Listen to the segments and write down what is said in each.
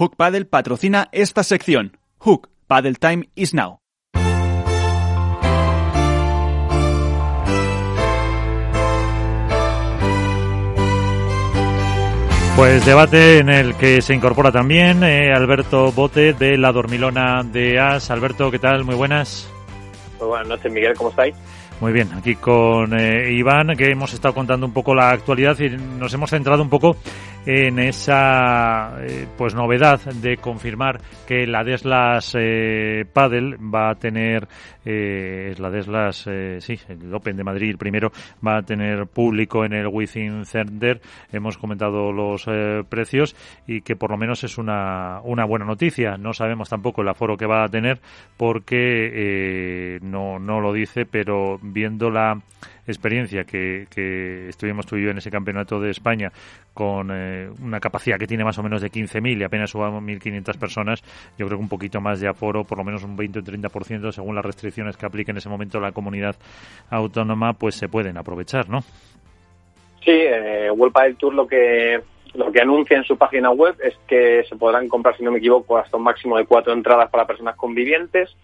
Hook Paddle patrocina esta sección. Hook Paddle Time is now. Pues debate en el que se incorpora también eh, Alberto Bote de La Dormilona de As. Alberto, ¿qué tal? Muy buenas. Muy buenas noches, Miguel, ¿cómo estáis? Muy bien, aquí con eh, Iván, que hemos estado contando un poco la actualidad y nos hemos centrado un poco en esa eh, pues novedad de confirmar que la Deslas eh, Padel va a tener eh, la Deslas eh, sí el Open de Madrid primero va a tener público en el Within Center. Hemos comentado los eh, precios y que por lo menos es una, una buena noticia. No sabemos tampoco el aforo que va a tener porque no no lo dice pero viendo la experiencia que, que estuvimos tú y yo en ese campeonato de España con eh, una capacidad que tiene más o menos de 15.000 y apenas subamos 1.500 personas, yo creo que un poquito más de aforo, por lo menos un 20 o 30% según las restricciones que aplique en ese momento la comunidad autónoma, pues se pueden aprovechar, ¿no? Sí, eh, World Padel Tour lo que lo que anuncia en su página web es que se podrán comprar, si no me equivoco, hasta un máximo de cuatro entradas para personas convivientes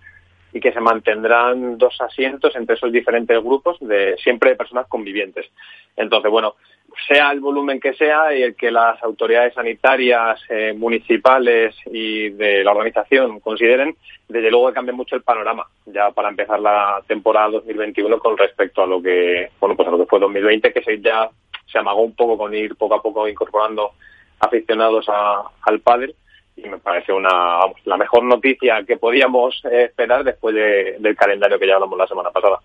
y que se mantendrán dos asientos entre esos diferentes grupos de siempre de personas convivientes. Entonces, bueno, sea el volumen que sea y el que las autoridades sanitarias, eh, municipales y de la organización consideren, desde luego cambia mucho el panorama ya para empezar la temporada 2021 con respecto a lo que, bueno, pues a lo que fue 2020, que se ya se amagó un poco con ir poco a poco incorporando aficionados al pádel y me parece una la mejor noticia que podíamos eh, esperar después de, del calendario que ya hablamos la semana pasada.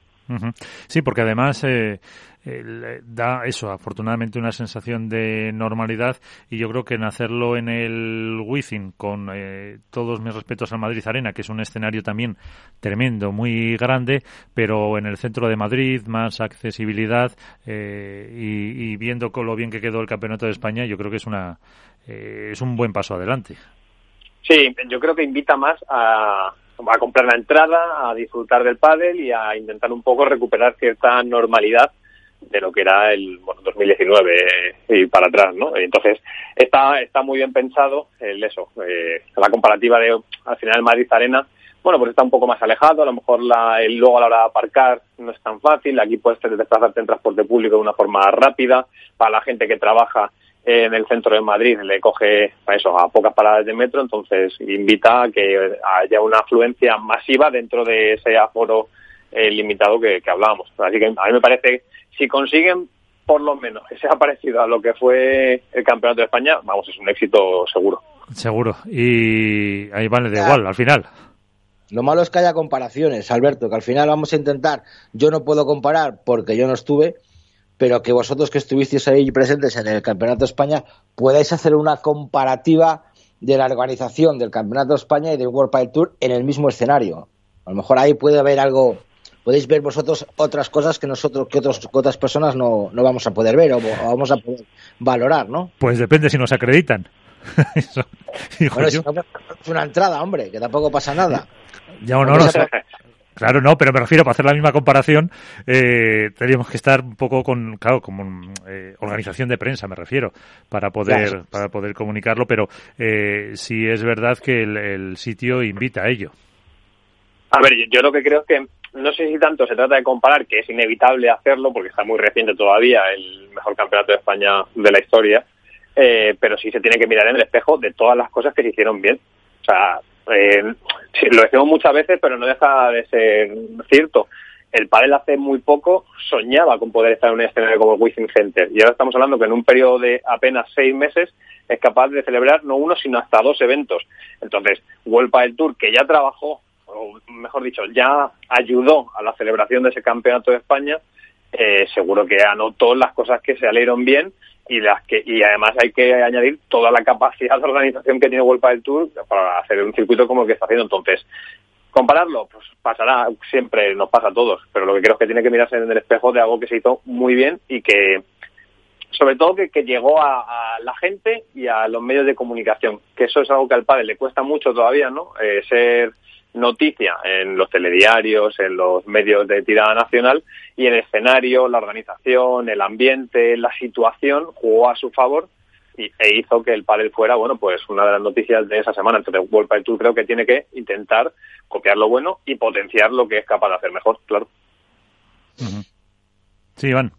Sí, porque además eh, eh, da eso, afortunadamente, una sensación de normalidad y yo creo que en hacerlo en el Wizzing, con eh, todos mis respetos al Madrid Arena, que es un escenario también tremendo, muy grande, pero en el centro de Madrid, más accesibilidad eh, y, y, viendo con lo bien que quedó el Campeonato de España, yo creo que es, una, eh, es un buen paso adelante. Sí, yo creo que invita más a, comprar la entrada, a disfrutar del pádel y a intentar un poco recuperar cierta normalidad de lo que era el bueno, 2019 y para atrás, ¿no? Entonces está está muy bien pensado el eso, eh, la comparativa de al final Madrid Arena, bueno pues está un poco más alejado, a lo mejor la, el, luego a la hora de aparcar no es tan fácil, aquí puedes desplazarte en transporte público de una forma rápida, para la gente que trabaja en el centro de Madrid le coge para eso a pocas paradas de metro, entonces invita a que haya una afluencia masiva dentro de ese aforo eh, limitado que, que hablábamos. Así que a mí me parece, si consiguen por lo menos que sea parecido a lo que fue el Campeonato de España, vamos, es un éxito seguro. Seguro. Y ahí vale de igual, al final. Lo malo es que haya comparaciones, Alberto, que al final vamos a intentar, yo no puedo comparar porque yo no estuve, pero que vosotros que estuvisteis ahí presentes en el Campeonato de España podáis hacer una comparativa de la organización del Campeonato de España y del World Padel Tour en el mismo escenario. A lo mejor ahí puede haber algo, podéis ver vosotros otras cosas que nosotros, que, otros, que otras personas no, no vamos a poder ver o, o, vamos a poder valorar, ¿no? Pues depende si nos acreditan. Eso, bueno, si no, es una entrada, hombre, que tampoco pasa nada. Ya o no, no sé. Claro, no, pero me refiero, para hacer la misma comparación, eh, tendríamos que estar un poco con, claro, como eh, organización de prensa, me refiero, para poder, claro. para poder comunicarlo, pero eh, sí es verdad que el, el, sitio invita a ello. A ver, yo, yo lo que creo es que no sé si tanto se trata de comparar, que es inevitable hacerlo, porque está muy reciente todavía el mejor campeonato de España de la historia, eh, pero sí se tiene que mirar en el espejo de todas las cosas que se hicieron bien. O sea, eh, lo decimos muchas veces, pero no deja de ser cierto. El pádel hace muy poco soñaba con poder estar en un escenario como el Center y ahora estamos hablando que en un periodo de apenas seis meses es capaz de celebrar no uno sino hasta dos eventos. Entonces, World Padel Tour que ya trabajó, o mejor dicho, ya ayudó a la celebración de ese campeonato de España, eh, seguro que anotó las cosas que se salieron bien y las que y además hay que añadir toda la capacidad de organización que tiene World del Tour para hacer un circuito como el que está haciendo. Entonces compararlo pues pasará siempre nos pasa a todos pero lo que creo es que tiene que mirarse en el espejo de algo que se hizo muy bien y que sobre todo que, que llegó a, a, la gente y a los medios de comunicación que eso es algo que al padre le cuesta mucho todavía no eh, ser noticia en los telediarios, en los medios de tirada nacional y el escenario, la organización, el ambiente, la situación jugó a su favor e hizo que el pádel fuera, bueno, pues una de las noticias de esa semana. Entonces, World Padel Tour creo que tiene que intentar copiar lo bueno y potenciar lo que es capaz de hacer mejor, claro. Sí, Iván.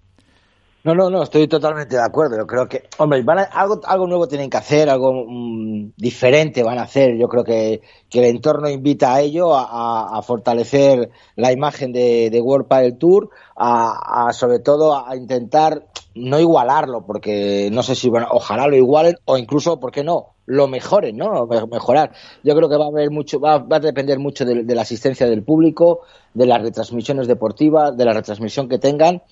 No, no, no, estoy totalmente de acuerdo. Yo creo que, hombre, van algo, algo nuevo tienen que hacer, algo mm, diferente van a hacer. Yo creo que, que el entorno invita a ello, a, a fortalecer la imagen de, de World Padel Tour, a, a, sobre todo a intentar no igualarlo, porque no sé si, bueno, ojalá lo igualen o incluso, ¿por qué no? Lo mejoren, ¿no? Mejorar. Yo creo que va a haber mucho, va, va a depender mucho de, de la asistencia del público, de las retransmisiones deportivas, de la retransmisión que tengan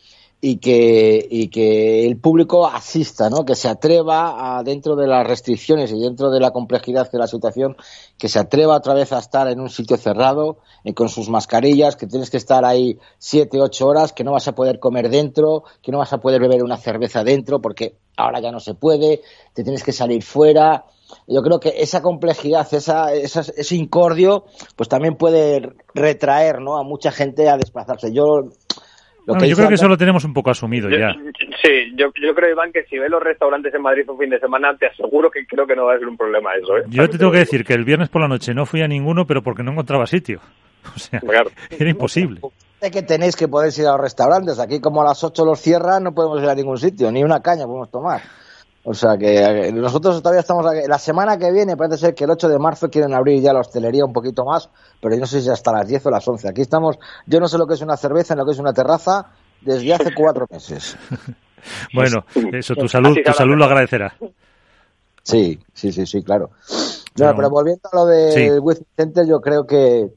y que, y que el público asista, ¿no? que se atreva a, dentro de las restricciones y dentro de la complejidad de la situación, que se atreva otra vez a estar en un sitio cerrado, eh, con sus mascarillas, que tienes que estar ahí siete, ocho horas, que no vas a poder comer dentro, que no vas a poder beber una cerveza dentro, porque ahora ya no se puede, te tienes que salir fuera. Yo creo que esa complejidad, esa, esa, ese incordio, pues también puede retraer ¿no? a mucha gente a desplazarse. Yo bueno, yo creo que eso lo tenemos un poco asumido yo, ya. Sí, yo, yo creo, Iván, que si ves los restaurantes en Madrid un fin de semana, te aseguro que creo que no va a ser un problema eso. ¿eh? Yo te tengo que decir que el viernes por la noche no fui a ninguno, pero porque no encontraba sitio. O sea, claro. era imposible. De que tenéis que poder ir a los restaurantes. Aquí, como a las 8 los cierran, no podemos ir a ningún sitio, ni una caña podemos tomar. O sea que nosotros todavía estamos aquí. La semana que viene parece ser que el 8 de marzo quieren abrir ya la hostelería un poquito más, pero yo no sé si hasta las 10 o las 11. Aquí estamos, yo no sé lo que es una cerveza, ni lo que es una terraza, desde hace cuatro meses. bueno, eso, tu salud, tu salud lo agradecerá. Sí, sí, sí, sí, claro. No, pero volviendo a lo del sí. Center, yo creo que,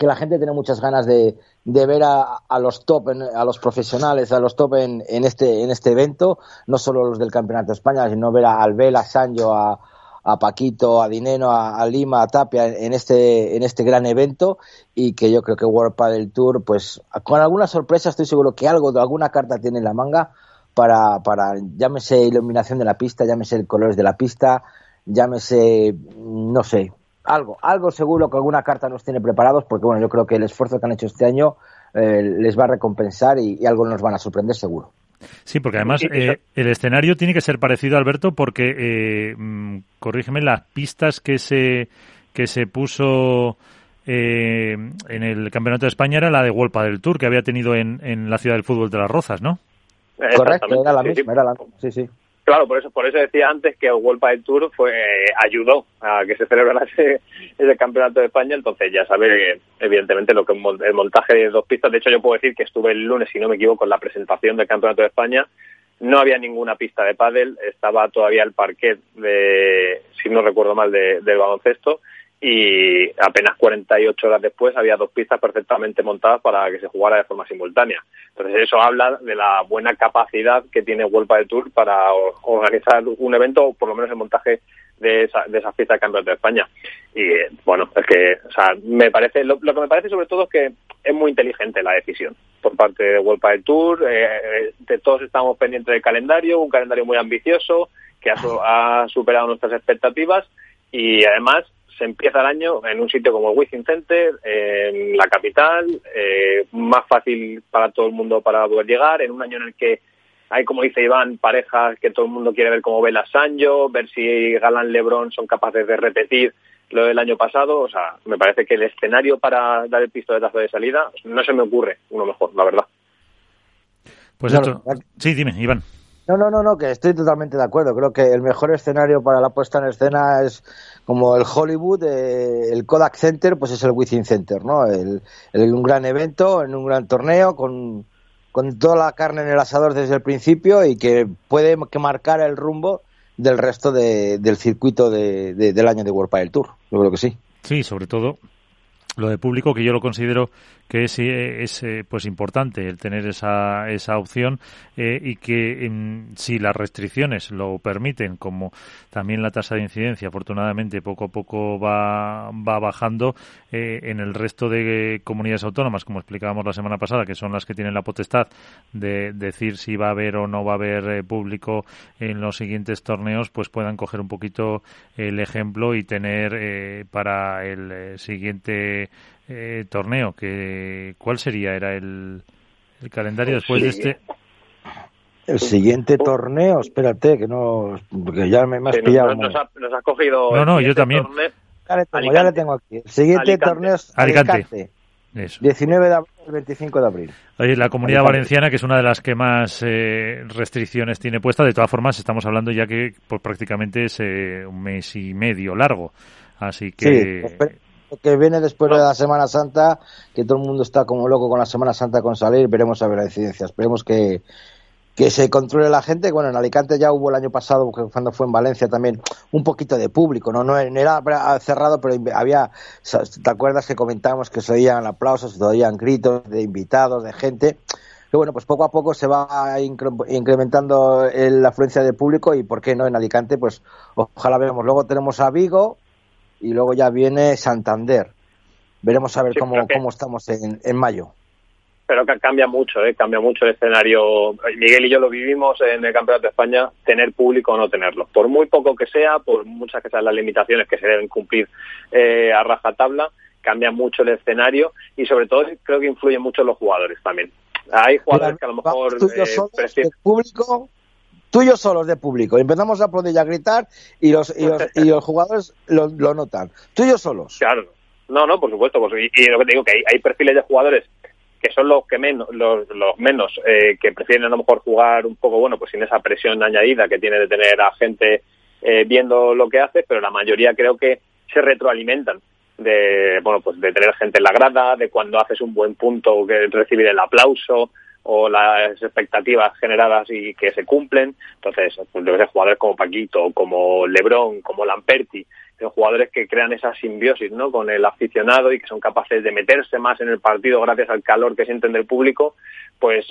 que la gente tiene muchas ganas de, ver a, a, los top, a los profesionales, a los top en, en, este, en este evento, no solo los del Campeonato de España, sino ver a Albela, a Sancho, a, a Paquito, a Dineno, a, Lima, a Tapia en este, en este gran evento y que yo creo que World Padel Tour, pues con alguna sorpresa estoy seguro que algo, alguna carta tiene en la manga para, para llámese iluminación de la pista, llámese colores de la pista, llámese, no sé, algo, algo seguro que alguna carta nos tiene preparados porque bueno, yo creo que el esfuerzo que han hecho este año eh, les va a recompensar y, y algo nos van a sorprender seguro. Sí, porque además eh, el escenario tiene que ser parecido, Alberto, porque, eh, corrígeme, las pistas que se, que se puso eh, en el Campeonato de España era la de Wolpa del Tour, que había tenido en, en la Ciudad del Fútbol de las Rozas, ¿no? Correcto, era la misma, era la sí, sí. Claro, por eso, por eso decía antes que el World Padel Tour fue, ayudó a que se celebrara ese, ese campeonato de España, entonces ya sabe evidentemente lo que el montaje de dos pistas, de hecho yo puedo decir que estuve el lunes, si no me equivoco, en la presentación del campeonato de España, no había ninguna pista de pádel, estaba todavía el parquet de, si no recuerdo mal, de, del baloncesto, y apenas 48 horas después había dos pistas perfectamente montadas para que se jugara de forma simultánea. Entonces eso habla de la buena capacidad que tiene World Padel Tour para organizar un evento o por lo menos el montaje de, esa, de esas pistas de campeonato de España. Y bueno, es que, o sea, me parece, lo, que me parece sobre todo es que es muy inteligente la decisión por parte de World Padel Tour. Eh, de todos estamos pendientes del calendario, un calendario muy ambicioso que ha, ha superado nuestras expectativas y además se empieza el año en un sitio como el Wizzing Center, en la capital, eh, más fácil para todo el mundo para poder llegar, en un año en el que hay, como dice Iván, parejas que todo el mundo quiere ver cómo Vela Sancho, ver si Galán Lebron son capaces de repetir lo del año pasado. O sea, me parece que el escenario para dar el pistoletazo de salida no se me ocurre uno mejor, la verdad. Pues claro. esto. Sí, dime, Iván. No, no, no, no, que estoy totalmente de acuerdo. Creo que el mejor escenario para la puesta en escena es como el Hollywood, eh, el Kodak Center, pues es el Wizzing Center, ¿no? El, un gran evento, en un gran torneo, con, con toda la carne en el asador desde el principio y que puede que marcar el rumbo del resto de, del circuito de, del año de World Padel Tour. Yo creo que sí. Sí, sobre todo lo de público que yo lo considero que es, es eh, pues importante el tener esa, esa opción eh, y que en, si las restricciones lo permiten como también la tasa de incidencia afortunadamente poco a poco va, va bajando eh, en el resto de comunidades autónomas como explicábamos la semana pasada que son las que tienen la potestad de decir si va a haber o no va a haber eh, público en los siguientes torneos pues puedan coger un poquito el ejemplo y tener eh, para el siguiente eh, torneo, que ¿cuál sería? ¿Era el, el calendario después sí. de este? El siguiente torneo, espérate, que no, porque ya me, has pillado. Nos, ha, cogido. No, no, yo también. ya, le tengo, aquí. El siguiente torneo es Alicante. 19 de abril 25 de abril. Oye, la comunidad valenciana, que es una de las que más eh, restricciones tiene puesta, de todas formas, estamos hablando ya que pues, prácticamente es eh, un mes y medio largo. Así que. Sí, que viene después de la Semana Santa, que todo el mundo está como loco con la Semana Santa con salir, veremos a ver la incidencia. Esperemos que, que se controle la gente. Bueno, en Alicante ya hubo el año pasado, cuando fue en Valencia también, un poquito de público, ¿no? No, era cerrado, pero había, ¿te acuerdas que comentábamos que se oían aplausos, se oían gritos de invitados, de gente? Que bueno, pues poco a poco se va incrementando la afluencia de público y, ¿por qué no? En Alicante, pues ojalá veamos. Luego tenemos a Vigo y luego ya viene Santander. Veremos a ver cómo, cómo estamos en, en mayo pero que cambia mucho, ¿eh? cambia mucho el escenario. Miguel y yo lo vivimos en el Campeonato de España, tener público o no tenerlo. Por muy poco que sea, por muchas que sean las limitaciones que se deben cumplir eh, a rajatabla, cambia mucho el escenario y sobre todo creo que influyen mucho los jugadores también. Hay jugadores que a lo mejor... Eh, público, tuyos solos de público. Empezamos a poder ya gritar y los, y los, y los jugadores lo, lo notan. Tuyos solos. Claro. No, no, por supuesto. Pues, y, lo que te digo, que hay perfiles de jugadores que son los que menos, los, menos eh, que prefieren a lo mejor jugar un poco, bueno, pues sin esa presión añadida que tiene de tener a gente eh, viendo lo que hace, pero la mayoría creo que se retroalimentan de, bueno, pues de tener gente en la grada, de cuando haces un buen punto, que recibir el aplauso o las expectativas generadas y que se cumplen. Entonces, pues debe ser jugadores como Paquito, como Lebron, como Lamperti, jugadores que crean esa simbiosis ¿no? con el aficionado y que son capaces de meterse más en el partido gracias al calor que sienten del público, pues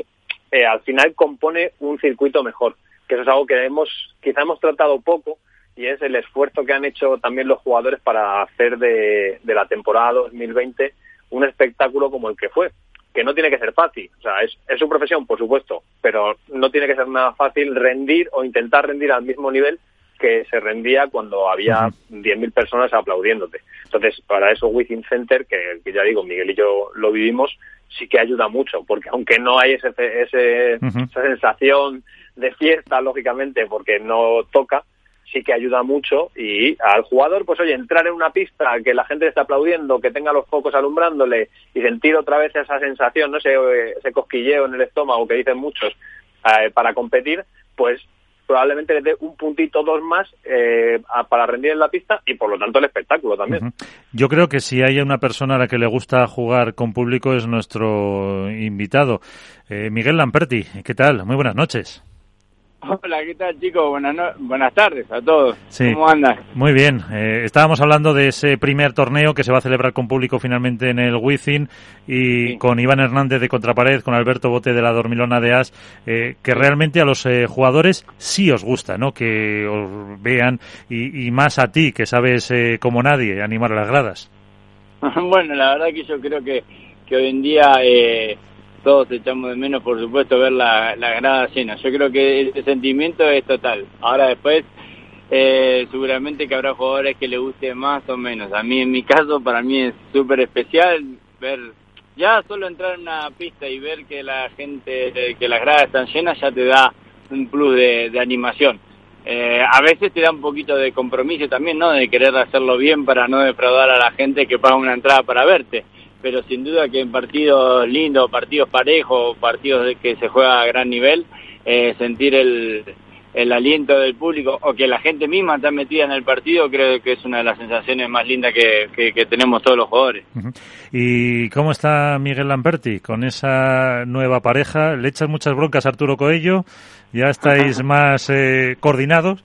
eh, al final compone un circuito mejor, que eso es algo que hemos quizá hemos tratado poco y es el esfuerzo que han hecho también los jugadores para hacer de, de la temporada 2020 un espectáculo como el que fue, que no tiene que ser fácil, o sea, es, es su profesión, por supuesto, pero no tiene que ser nada fácil rendir o intentar rendir al mismo nivel que se rendía cuando había 10.000 personas aplaudiéndote. Entonces, para eso Within Center, que, ya digo, Miguel y yo lo vivimos, sí que ayuda mucho, porque aunque no hay ese, ese esa sensación de fiesta, lógicamente, porque no toca, sí que ayuda mucho y al jugador, pues oye, entrar en una pista, que la gente esté aplaudiendo, que tenga los focos alumbrándole y sentir otra vez esa sensación, no ese, ese cosquilleo en el estómago que dicen muchos eh, para competir, pues probablemente le dé un puntito dos más eh, para rendir en la pista y por lo tanto el espectáculo también. Yo creo que si hay una persona a la que le gusta jugar con público es nuestro invitado, eh, Miguel Lamperti. ¿Qué tal? Muy buenas noches. Hola, ¿qué tal chicos? Buenas, buenas tardes a todos. ¿Cómo andan? Muy bien. Eh, estábamos hablando de ese primer torneo que se va a celebrar con público finalmente en el Wizzing y con Iván Hernández de Contrapared, con Alberto Bote de la Dormilona de As, eh, que realmente a los eh, jugadores sí os gusta, ¿no? Que os vean y, y más a ti, que sabes como nadie animar a las gradas. bueno, la verdad que yo creo que, que hoy en día todos echamos de menos, por supuesto, ver la, la grada llena. Yo creo que ese sentimiento es total. Ahora después, eh, seguramente que habrá jugadores que le guste más o menos. A mí, en mi caso, para mí es súper especial ver, ya solo entrar en una pista y ver que la gente, que las gradas están llenas, ya te da un plus de, de animación. Eh, a veces te da un poquito de compromiso también, ¿no? De querer hacerlo bien para no defraudar a la gente que paga una entrada para verte pero sin duda que en partidos lindos, partidos parejos, partidos de que se juega a gran nivel, eh, sentir el, el aliento del público o que la gente misma está metida en el partido, creo que es una de las sensaciones más lindas que, que, tenemos todos los jugadores. ¿Y cómo está Miguel Lamperti con esa nueva pareja? ¿Le echas muchas broncas a Arturo Coello? ¿Ya estáis más eh, coordinados?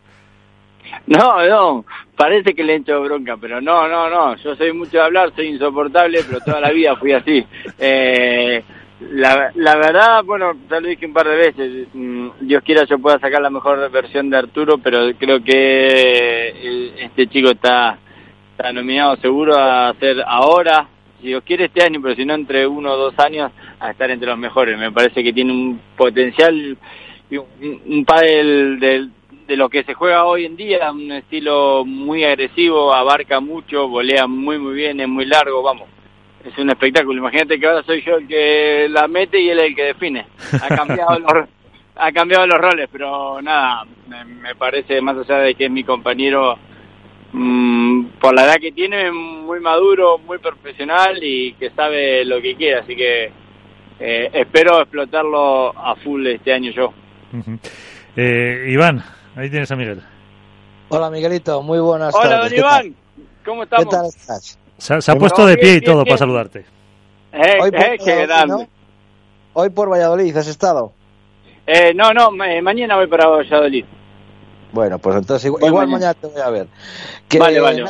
No, no, parece que le hecho bronca, pero no, no, no, yo soy mucho de hablar, soy insoportable, pero toda la vida fui así. Eh, la, la verdad, bueno, ya lo dije un par de veces, mm, Dios quiera yo pueda sacar la mejor versión de Arturo, pero creo que eh, este chico está, nominado seguro a hacer ahora, si Dios quiere este año, pero si no entre uno o dos años, a estar entre los mejores. Me parece que tiene un potencial un, un del de lo que se juega hoy en día, un estilo muy agresivo, abarca mucho, volea muy muy bien, es muy largo, vamos. Es un espectáculo. Imagínate que ahora soy yo el que la mete y él el que define. Ha cambiado los, ha cambiado los roles, pero nada, me, parece más allá de que es mi compañero, mmm, por la edad que tiene, muy maduro, muy profesional y que sabe lo que quiere, así que eh, espero explotarlo a full este año yo. eh, Iván, ahí tienes a Miguel. Hola Miguelito, muy buenas Hola, tardes. Hola don Iván, ¿cómo estamos? ¿Qué tal estás? Se, ha puesto de pie y todo para saludarte. Eh, hoy, por eh, qué hoy por Valladolid, ¿has estado? Eh, no, no, mañana voy para Valladolid. Bueno, pues entonces igual, mañana. te voy a ver. vale, vale,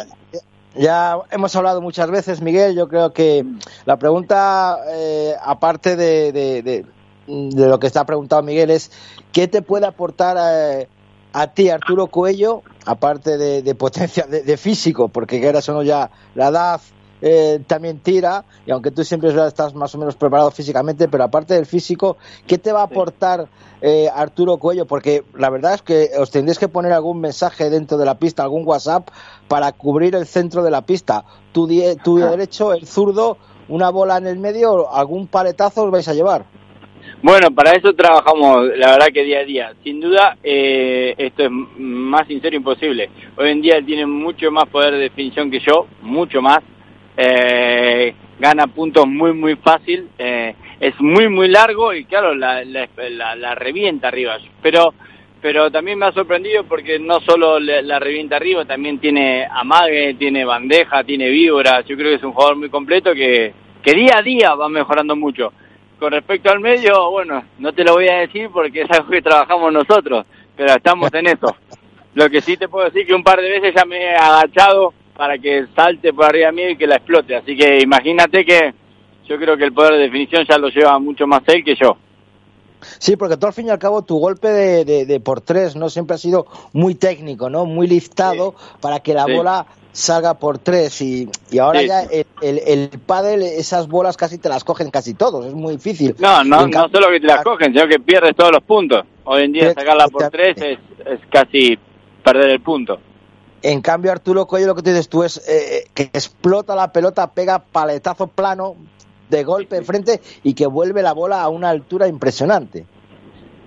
Ya hemos hablado muchas veces, Miguel. Yo creo que la pregunta, eh, aparte de, de, de, lo que está preguntado Miguel, es ¿qué te puede aportar a, a ti, Arturo Cuello, aparte de, potencia de, físico? Porque quieras o no ya la edad eh, también tira, y aunque tú siempre estás más o menos preparado físicamente, pero aparte del físico, ¿qué te va a aportar eh, Arturo Cuello? Porque la verdad es que os tendréis que poner algún mensaje dentro de la pista, algún WhatsApp, para cubrir el centro de la pista. Tu, tu derecho, el zurdo, una bola en el medio, algún paletazo os vais a llevar. Bueno, para eso trabajamos, la verdad que día a día. Sin duda, eh, esto es más sincero imposible. Hoy en día tiene mucho más poder de definición que yo, mucho más eh, gana puntos muy muy fácil, eh, es muy muy largo y claro, la, la, revienta arriba. Pero pero también me ha sorprendido porque no solo la, revienta arriba, también tiene amague, tiene bandeja, tiene víbora. Yo creo que es un jugador muy completo que, que día a día va mejorando mucho. Con respecto al medio, bueno, no te lo voy a decir porque es algo que trabajamos nosotros, pero estamos en eso. Lo que sí te puedo decir que un par de veces ya me he agachado para que salte por arriba mío y que la explote. Así que imagínate que yo creo que el poder de definición ya lo lleva mucho más él que yo. Sí, porque tú al fin y al cabo tu golpe de, de, por tres no siempre ha sido muy técnico, ¿no? Muy listado para que la bola salga por tres y, y ahora ya el, el, el, pádel, esas bolas casi te las cogen casi todos, es muy difícil. No, no, no solo que te las cogen, sino que pierdes todos los puntos. Hoy en día sacarla por tres es, es casi perder el punto. En cambio, Arturo Cuello, lo que tú dices tú es eh, eh, que explota la pelota, pega paletazo plano de golpe de frente y que vuelve la bola a una altura impresionante.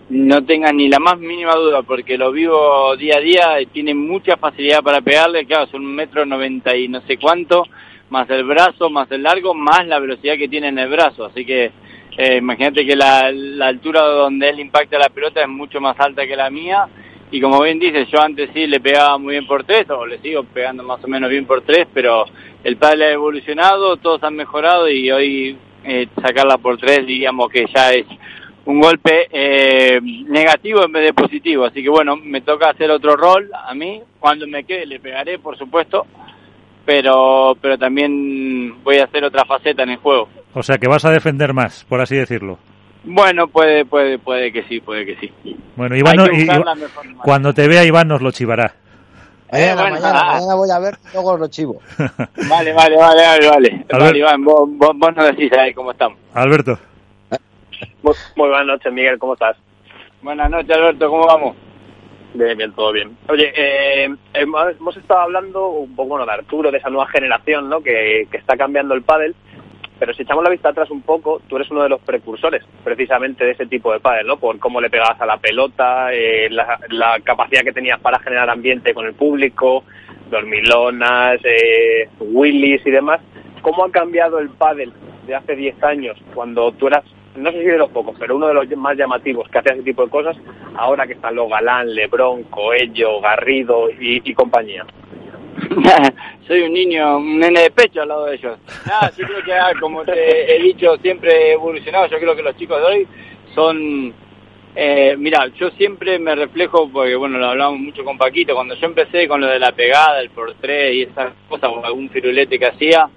No tengas ni la más mínima duda, porque lo vivo día a día, tiene mucha facilidad para pegarle, claro, son un metro noventa y no sé cuánto, más el brazo, más el largo, más la velocidad que tiene en el brazo, así que eh, imagínate que la, la altura donde él impacta la pelota es mucho más alta que la mía, y como bien dices, yo antes sí le pegaba muy bien por tres, o le sigo pegando más o menos bien por tres, pero el padre ha evolucionado, todos han mejorado y hoy eh, sacarla por tres, digamos que ya es un golpe eh, negativo en vez de positivo. Así que bueno, me toca hacer otro rol a mí. Cuando me quede le pegaré, por supuesto, pero, pero también voy a hacer otra faceta en el juego. O sea que vas a defender más, por así decirlo. Bueno, puede, puede, puede que sí, puede que sí. Bueno, Iván, cuando te vea Iván nos lo chivará. Eh, mañana, voy a ver, luego lo chivo. vale, vale, vale, vale, vale. Iván, vos, vos, nos decís ahí cómo estamos. Alberto. Muy, buenas noches, Miguel, ¿cómo estás? Buenas noches, Alberto, ¿cómo vamos? Bien, bien, todo bien. Oye, eh, hemos estado hablando un poco bueno, de Arturo, de esa nueva generación, ¿no? Que, que está cambiando el pádel pero si echamos la vista atrás un poco, tú eres uno de los precursores precisamente de ese tipo de pádel, ¿no? Por cómo le pegabas a la pelota, eh, la, capacidad que tenías para generar ambiente con el público, dormilonas, eh, willis y demás. ¿Cómo ha cambiado el pádel de hace 10 años, cuando tú eras, no sé si de los pocos, pero uno de los más llamativos que hacía ese tipo de cosas, ahora que están los Galán, Lebrón, Coello, Garrido y compañía? soy un niño, un nene de pecho al lado de ellos. Nada, yo creo que, ah, como te he dicho, siempre he evolucionado. Yo creo que los chicos de hoy son. Eh, mira, yo siempre me reflejo, porque bueno, lo hablamos mucho con Paquito, cuando yo empecé con lo de la pegada, el por tres y esas cosas, o algún firulete que hacía,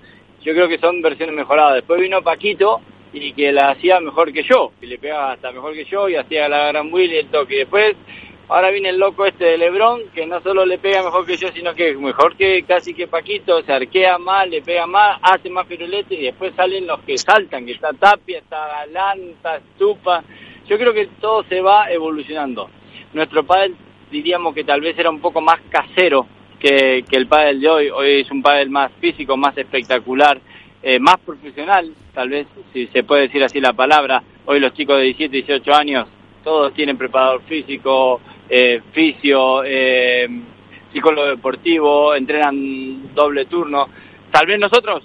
yo creo que son versiones mejoradas. Después vino Paquito y que la hacía mejor que yo, y le pegaba hasta mejor que yo y hacía la gran Will y el toque. Y después Ahora viene el loco este de Lebrón, que no solo le pega mejor que yo, sino que mejor que casi que Paquito, se arquea más, le pega más, hace más firulete y después salen los que saltan, que está Tapia, está Galán, está Estupa. Yo creo que todo se va evolucionando. Nuestro pádel diríamos que tal vez era un poco más casero que, que el pádel de hoy. Hoy es un pádel más físico, más espectacular, eh, más profesional, tal vez, si se puede decir así la palabra. Hoy los chicos de 17, 18 años todos tienen preparador físico, eh, fisio, eh, psicólogo deportivo, entrenan doble turno. Tal vez nosotros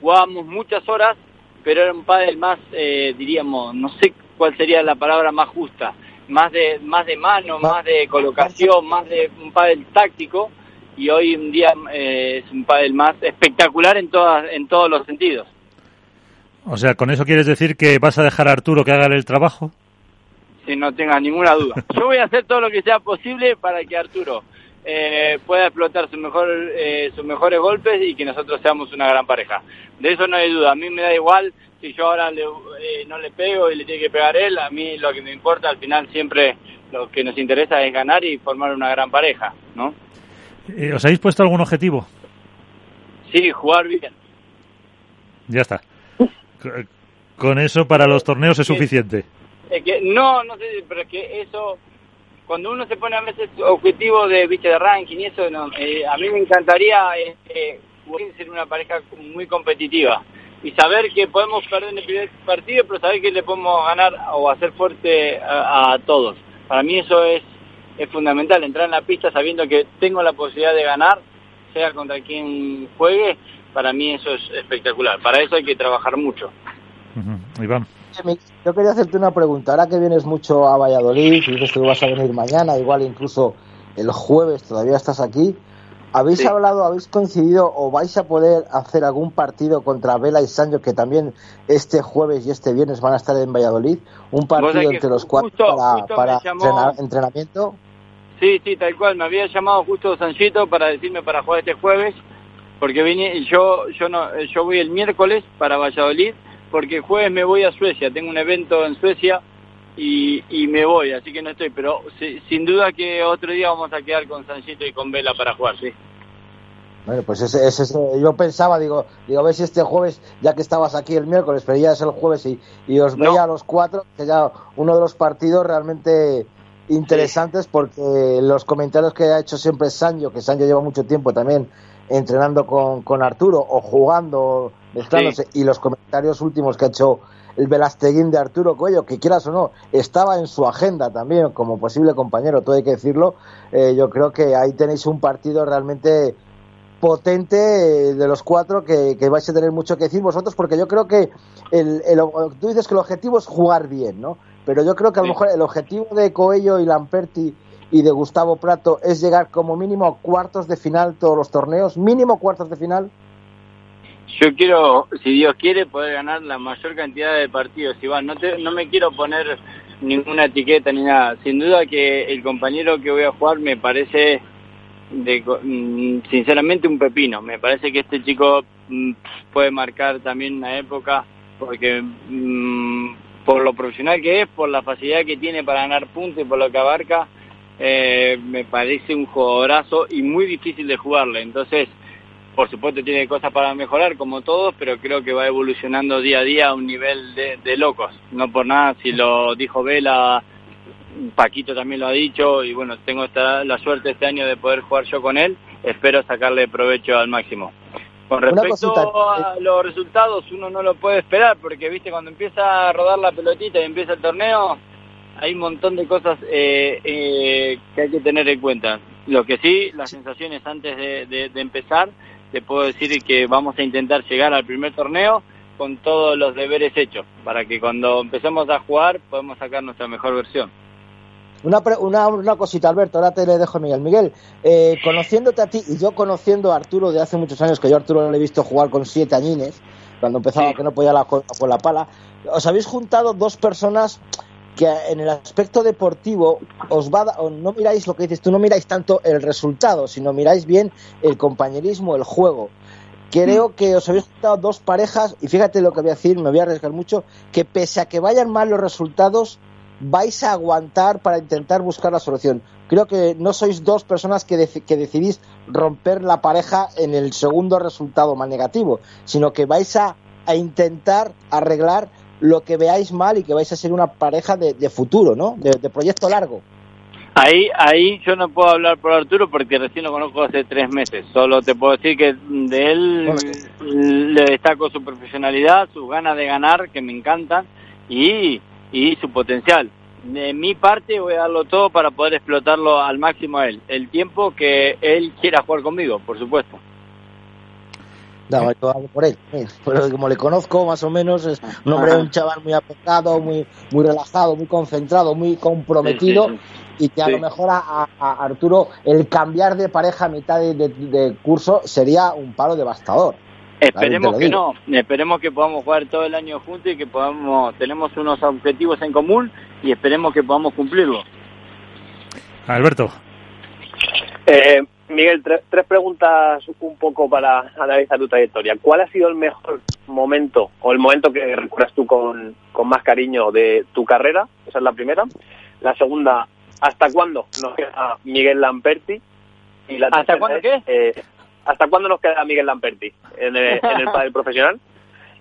jugábamos muchas horas, pero era un pádel más, eh, diríamos, no sé cuál sería la palabra más justa, más de más de mano, más de colocación, más de un pádel táctico y hoy en día eh, es un pádel más espectacular en todas en todos los sentidos. O sea, ¿con eso quieres decir que vas a dejar a Arturo que haga el trabajo? Si no tengas ninguna duda. Yo voy a hacer todo lo que sea posible para que Arturo eh, pueda explotar su mejor, eh, sus mejores golpes y que nosotros seamos una gran pareja. De eso no hay duda. A mí me da igual si yo ahora le, eh, no le pego y le tiene que pegar él. A mí lo que me importa al final siempre lo que nos interesa es ganar y formar una gran pareja, ¿no? Eh, ¿Os habéis puesto algún objetivo? Sí, jugar bien. Ya está. Con eso para los torneos es suficiente. Es que, no, no sé, pero es que eso, cuando uno se pone a veces objetivo de, viste, de ranking y eso, no, eh, a mí me encantaría eh, ser una pareja muy competitiva y saber que podemos perder en el primer partido, pero saber que le podemos ganar o hacer fuerte a, a todos. Para mí eso es, es fundamental, entrar en la pista sabiendo que tengo la posibilidad de ganar, sea contra quien juegue, para mí eso es espectacular. Para eso hay que trabajar mucho. Uh -huh. Iván. Yo quería hacerte una pregunta. Ahora que vienes mucho a Valladolid y dices que vas a venir mañana, igual incluso el jueves todavía estás aquí. ¿Habéis sí. hablado, habéis coincidido o vais a poder hacer algún partido contra Vela y Sancho que también este jueves y este viernes van a estar en Valladolid? ¿Un partido entre los cuatro justo, para, justo para llamó... entrenar, entrenamiento? Sí, sí, tal cual. Me había llamado justo Sanchito para decirme para jugar este jueves porque vine, yo, yo, no, yo voy el miércoles para Valladolid porque el jueves me voy a Suecia, tengo un evento en Suecia y, y me voy, así que no estoy, pero si, sin duda que otro día vamos a quedar con Sanchito y con Vela para jugar, sí. Bueno, pues ese, ese, ese, yo pensaba, digo, digo, a ver si este jueves, ya que estabas aquí el miércoles, pero ya es el jueves y, y os veía no. a los cuatro, que ya uno de los partidos realmente interesantes sí. porque los comentarios que ha hecho siempre Sancho, que Sancho lleva mucho tiempo también entrenando con, con Arturo o jugando, mezclándose, sí. y los comentarios últimos que ha hecho el Velasteguín de Arturo Cuello, que quieras o no, estaba en su agenda también como posible compañero, todo hay que decirlo. Eh, yo creo que ahí tenéis un partido realmente potente de los cuatro que, que, vais a tener mucho que decir vosotros, porque yo creo que el, el, tú dices que el objetivo es jugar bien, ¿no? Pero yo creo que a lo sí. mejor el objetivo de Coello y Lamperti y de Gustavo Prato es llegar como mínimo a cuartos de final todos los torneos, mínimo cuartos de final. Yo quiero, si Dios quiere, poder ganar la mayor cantidad de partidos, Iván. No, te, no me quiero poner ninguna etiqueta ni nada. Sin duda que el compañero que voy a jugar me parece, de, mm, sinceramente, un pepino. Me parece que este chico mm, puede marcar también una época porque mmm, por lo profesional que es, por la facilidad que tiene para ganar puntos y por lo que abarca, eh, me parece un jugadorazo y muy difícil de jugarle. Entonces, por supuesto tiene cosas para mejorar como todos, pero creo que va evolucionando día a día a un nivel de, de locos. No por nada, si lo dijo Vela, Paquito también lo ha dicho y bueno, tengo esta, la suerte este año de poder jugar yo con él. Espero sacarle provecho al máximo. Con respecto a los resultados, uno no lo puede esperar porque, viste, cuando empieza a rodar la pelotita y empieza el torneo, hay un montón de cosas eh, eh, que hay que tener en cuenta. Lo que sí, las sensaciones antes de, de, de, empezar, te puedo decir que vamos a intentar llegar al primer torneo con todos los deberes hechos, para que cuando empecemos a jugar podamos sacar nuestra mejor versión. Una, una, una, cosita, Alberto, ahora te le dejo a Miguel. Miguel, eh, conociéndote a ti y yo conociendo a Arturo de hace muchos años, que yo a Arturo le he visto jugar con siete añines, cuando empezaba sí. que no podía la, con, con la pala, os habéis juntado dos personas que en el aspecto deportivo os va a, no miráis lo que dices tú, no miráis tanto el resultado, sino miráis bien el compañerismo, el juego. Creo que os habéis juntado dos parejas, y fíjate lo que voy a decir, me voy a arriesgar mucho, que pese a que vayan mal los resultados, vais a aguantar para intentar buscar la solución. Creo que no sois dos personas que, de, que decidís romper la pareja en el segundo resultado más negativo, sino que vais a, a intentar arreglar lo que veáis mal y que vais a ser una pareja de, de futuro, ¿no? De, de, proyecto largo. Ahí, ahí yo no puedo hablar por Arturo porque recién lo conozco hace tres meses. Solo te puedo decir que de él bueno. le destaco su profesionalidad, sus ganas de ganar, que me encantan, y, y su potencial. de mi parte voy a darlo todo para poder explotarlo al máximo a él. El tiempo que él quiera jugar conmigo, por supuesto. No, yo hago por él, pero como le conozco más o menos, es un hombre, un chaval muy apocado, muy, muy relajado, muy concentrado, muy comprometido Sí, y que a lo mejor a, a Arturo el cambiar de pareja a mitad de, de- de curso sería un palo devastador. Esperemos que no, esperemos que podamos jugar todo el año juntos y que podamos, tenemos unos objetivos en común y esperemos que podamos cumplirlo. Alberto. Eh, Miguel, tre- tres preguntas un poco para analizar tu trayectoria. ¿Cuál ha sido el mejor momento o el momento que recuerdas tú con, con más cariño de tu carrera? Esa es la primera. La segunda, ¿hasta cuándo nos queda Miguel Lamperti? Y la ¿Hasta cuándo es, qué? eh, ¿Hasta cuándo nos queda Miguel Lamperti en el, en pádel profesional?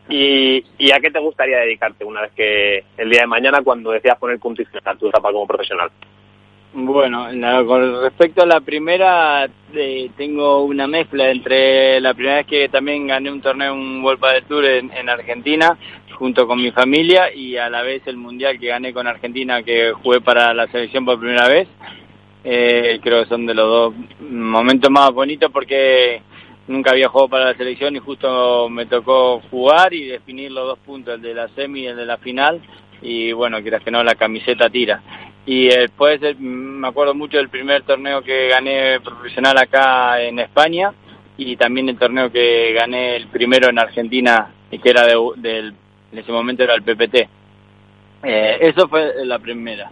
Y, ¿Y a qué te gustaría dedicarte una vez que el día de mañana, cuando decidas poner a tu etapa como profesional? Bueno, con respecto a la primera, eh, tengo una mezcla entre la primera vez que también gané un torneo, un World Padel Tour en Argentina, junto con mi familia, y a la vez el Mundial que gané con Argentina, que jugué para la selección por primera vez. Eh, creo que son de los dos momentos más bonitos porque nunca había jugado para la selección y justo me tocó jugar y definir los dos puntos, el de la semi y el de la final. Y bueno, quieras que no, la camiseta tira. Y después eh, me acuerdo mucho del primer torneo que gané profesional acá en España y también el torneo que gané el primero en Argentina que era de, del, en ese momento era el PPT. Eh, eso fue la primera.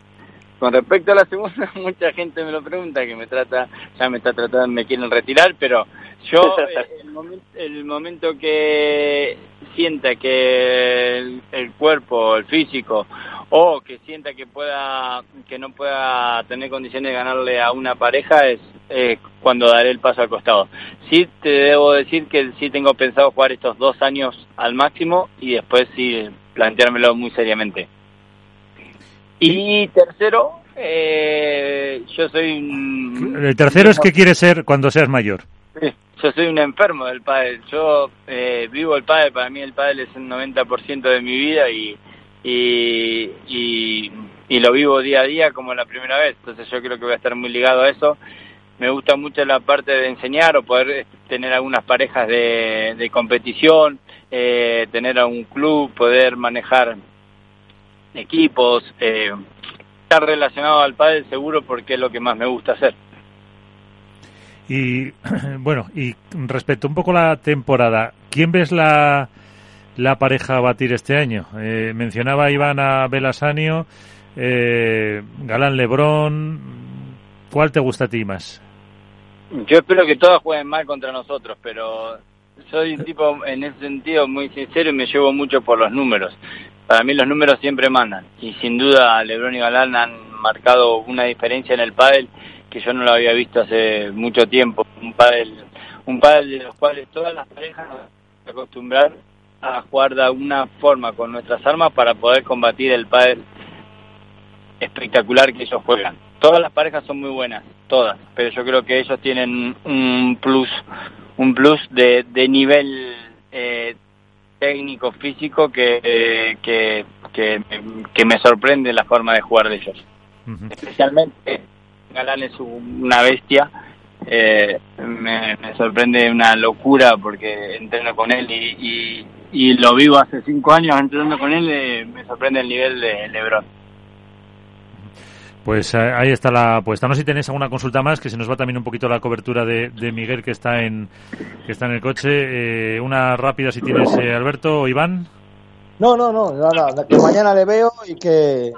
Con respecto a la segunda, mucha gente me lo pregunta, que me trata, ya me está tratando, me quieren retirar, pero yo eh, el, momento, el momento que sienta que el, el cuerpo, el físico, o que sienta que pueda, que no pueda tener condiciones de ganarle a una pareja es eh, cuando daré el paso al costado. Sí te debo decir que sí tengo pensado jugar estos dos años al máximo y después sí planteármelo muy seriamente. Y tercero, eh, yo soy un... El tercero es que quieres ser cuando seas mayor. Sí, yo soy un enfermo del pádel. Yo eh, vivo el pádel, para mí el pádel es el 90% de mi vida y, y, y, y lo vivo día a día como la primera vez. Entonces yo creo que voy a estar muy ligado a eso. Me gusta mucho la parte de enseñar o poder eh, tener algunas parejas de, de competición, eh, tener a un club, poder manejar equipos, eh, estar relacionado al pádel seguro porque es lo que más me gusta hacer. Y bueno, y respecto un poco a la temporada, ¿quién ves la, la pareja a batir este año? Eh, mencionaba Iván a Belasanio, eh, Galán Lebrón. ¿Cuál te gusta a ti más? Yo espero que todas jueguen mal contra nosotros, pero soy un tipo en ese sentido muy sincero y me llevo mucho por los números. Para mí los números siempre mandan y sin duda Lebron y Galán han marcado una diferencia en el pádel que yo no lo había visto hace mucho tiempo. Un pádel, un pádel de los cuales todas las parejas acostumbrar a jugar de alguna forma con nuestras armas para poder combatir el pádel espectacular que ellos juegan. Todas las parejas son muy buenas, todas, pero yo creo que ellos tienen un plus, un plus de, de nivel eh, técnico, físico que, eh, que, que, que, me sorprende la forma de jugar de ellos. Uh -huh. Especialmente Galán es una bestia, eh, me, me, sorprende una locura porque entreno con él y, y, y lo vivo hace cinco años entrenando con él, eh, me sorprende el nivel de Lebron. Pues eh, ahí está la apuesta. No sé si tenéis alguna consulta más, que se nos va también un poquito la cobertura de, de Miguel que está en que está en el coche. Eh, una rápida si tienes, eh, Alberto o Iván. No, no, no, nada, que mañana le veo y que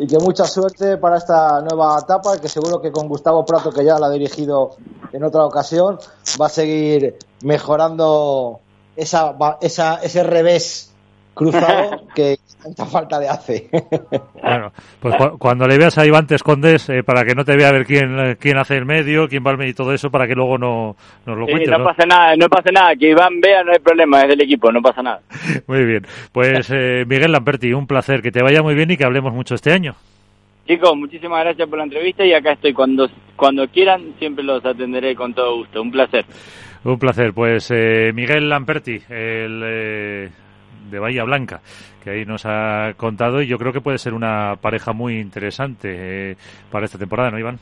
y que mucha suerte para esta nueva etapa, que seguro que con Gustavo Prato, que ya la ha dirigido en otra ocasión, va a seguir mejorando esa, esa ese revés cruzado que tanta falta le hace. Bueno, pues cu cuando le veas a Iván te escondes eh, para que no te vea ver quién, quién hace el medio, quién va al medio y todo eso, para que luego no nos lo sí, cuentes. No, ¿no? pasa nada, no pasa nada, que Iván vea no hay problema, es del equipo, no pasa nada. Muy bien, pues eh, Miguel Lamperti, un placer, que te vaya muy bien y que hablemos mucho este año. Chicos, muchísimas gracias por la entrevista y acá estoy cuando cuando quieran, siempre los atenderé con todo gusto, un placer. Un placer, pues eh, Miguel Lamperti, el de Bahía Blanca, que ahí nos ha contado y yo creo que puede ser una pareja muy interesante eh, para esta temporada, ¿no, Iván?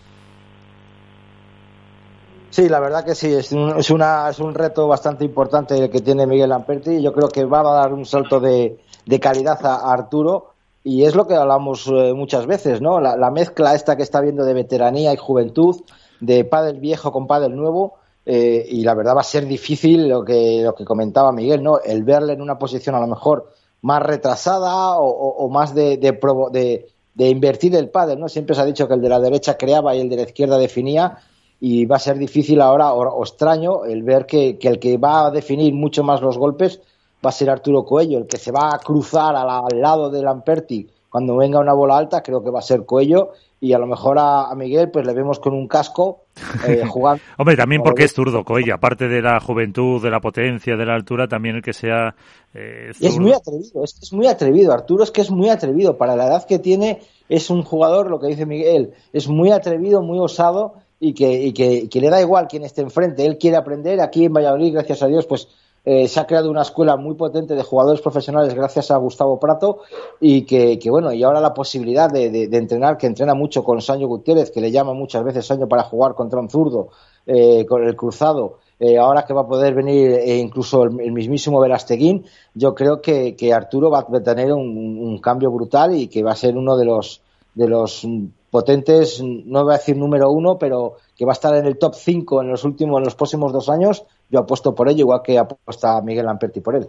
Sí, la verdad que sí, es un, es, una, es un reto bastante importante el que tiene Miguel Lamperti. Yo creo que va a dar un salto de, de calidad a, Arturo y es lo que hablamos eh, muchas veces, ¿no? La, la, mezcla esta que está viendo de veteranía y juventud, de pádel viejo con pádel nuevo, eh, y la verdad va a ser difícil lo que, lo que comentaba Miguel, ¿no? El verle en una posición a lo mejor más retrasada o, más de, de, de, de, invertir el pádel, ¿no? Siempre se ha dicho que el de la derecha creaba y el de la izquierda definía y va a ser difícil ahora o, o extraño el ver que, que, el que va a definir mucho más los golpes va a ser Arturo Coello, el que se va a cruzar al, al lado de Lamperti cuando venga una bola alta, creo que va a ser Coello y a lo mejor a, a Miguel pues le vemos con un casco eh, jugando. Hombre, también porque es zurdo Coello, aparte de la juventud, de la potencia, de la altura, también el que sea eh, es muy atrevido, es, es muy atrevido, Arturo es que es muy atrevido, para la edad que tiene es un jugador, lo que dice Miguel, es muy atrevido, muy osado y que, y que, y que le da igual quién esté enfrente, él quiere aprender, aquí en Valladolid, gracias a Dios, pues eh, se ha creado una escuela muy potente de jugadores profesionales gracias a Gustavo Prato y que, bueno, y ahora la posibilidad de, entrenar, que entrena mucho con Sancho Gutiérrez, que le llama muchas veces Sancho para jugar contra un zurdo, eh, con el cruzado, eh, ahora que va a poder venir eh, incluso el, el, mismísimo Velasteguín, yo creo que, que Arturo va a tener un, un, cambio brutal y que va a ser uno de los, de los potentes, no voy a decir número uno, pero que va a estar en el top 5 en los últimos, en los próximos dos años, yo apuesto por ello, igual que apuesta Miguel Lamperti por él.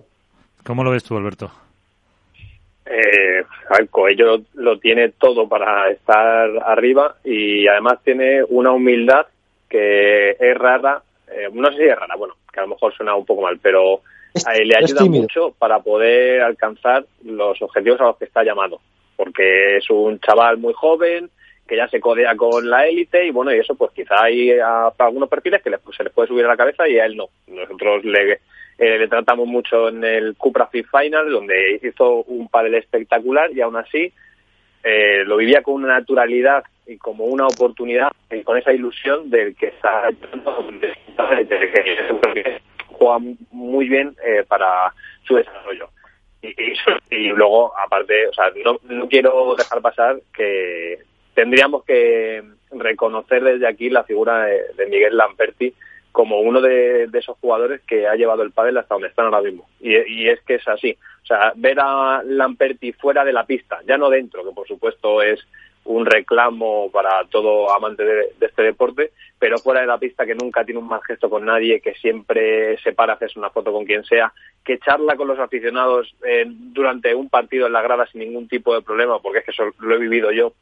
¿Cómo lo ves tú, Alberto? Eh, Coello lo tiene todo para estar arriba y además tiene una humildad que es rara, eh, no sé si es rara, bueno, que a lo mejor suena un poco mal, pero eh, le ayuda mucho para poder alcanzar los objetivos a los que está llamado, porque es un chaval muy joven, que ya se codea con la élite y bueno, y eso pues quizá hay algunos perfiles que les, pues, se les puede subir a la cabeza y a él no. Nosotros le, eh, tratamos mucho en el Cupra Fit Final, donde hizo un panel espectacular y aún así eh, lo vivía con una naturalidad y como una oportunidad y con esa ilusión del que está juega muy bien eh, para su desarrollo. Y, y, y, luego, aparte, o sea, no quiero dejar pasar que tendríamos que reconocer desde aquí la figura de, Miguel Lamperti como uno de, esos jugadores que ha llevado el pádel hasta donde están ahora mismo. Y, es que es así. O sea, ver a Lamperti fuera de la pista, ya no dentro, que por supuesto es un reclamo para todo amante de, de, este deporte, pero fuera de la pista que nunca tiene un mal gesto con nadie, que siempre se para a hacerse una foto con quien sea, que charla con los aficionados eh, durante un partido en la grada sin ningún tipo de problema, porque es que eso lo he vivido yo.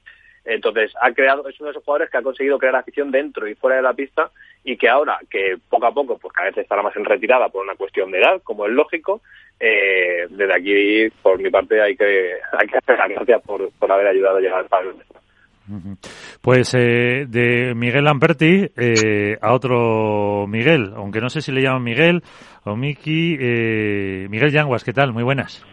Entonces, ha creado, es uno de esos jugadores que ha conseguido crear afición dentro y fuera de la pista y que ahora, que poco a poco, pues cada vez estará más en retirada por una cuestión de edad, como es lógico, eh, desde aquí, por mi parte, hay que, hay que hacer las gracias por, por haber ayudado a llegar al. Pues eh, de Miguel Lamperti eh, a otro Miguel, aunque no sé si le llaman Miguel o Miki, eh, Miguel Yanguas, ¿qué tal? Muy buenas.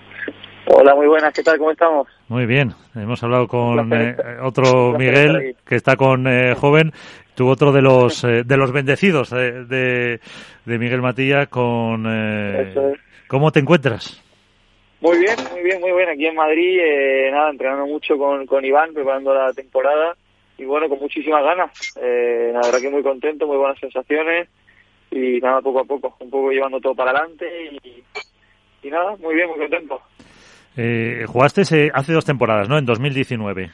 Hola, muy buenas, ¿qué tal? ¿Cómo estamos? Muy bien, hemos hablado con eh, otro Miguel que está con eh, joven, tú otro de los eh, de los bendecidos de, de, de Miguel Matilla con eh, es. ¿Cómo te encuentras? Muy bien, muy bien, muy bien. Aquí en Madrid, eh, nada, entrenando mucho con, con Iván, preparando la temporada y bueno, con muchísimas ganas. Eh, la verdad que muy contento, muy buenas sensaciones y nada, poco a poco, un poco llevando todo para adelante y, y nada, muy bien, muy contento. Eh, jugaste hace dos temporadas, ¿no? En 2019.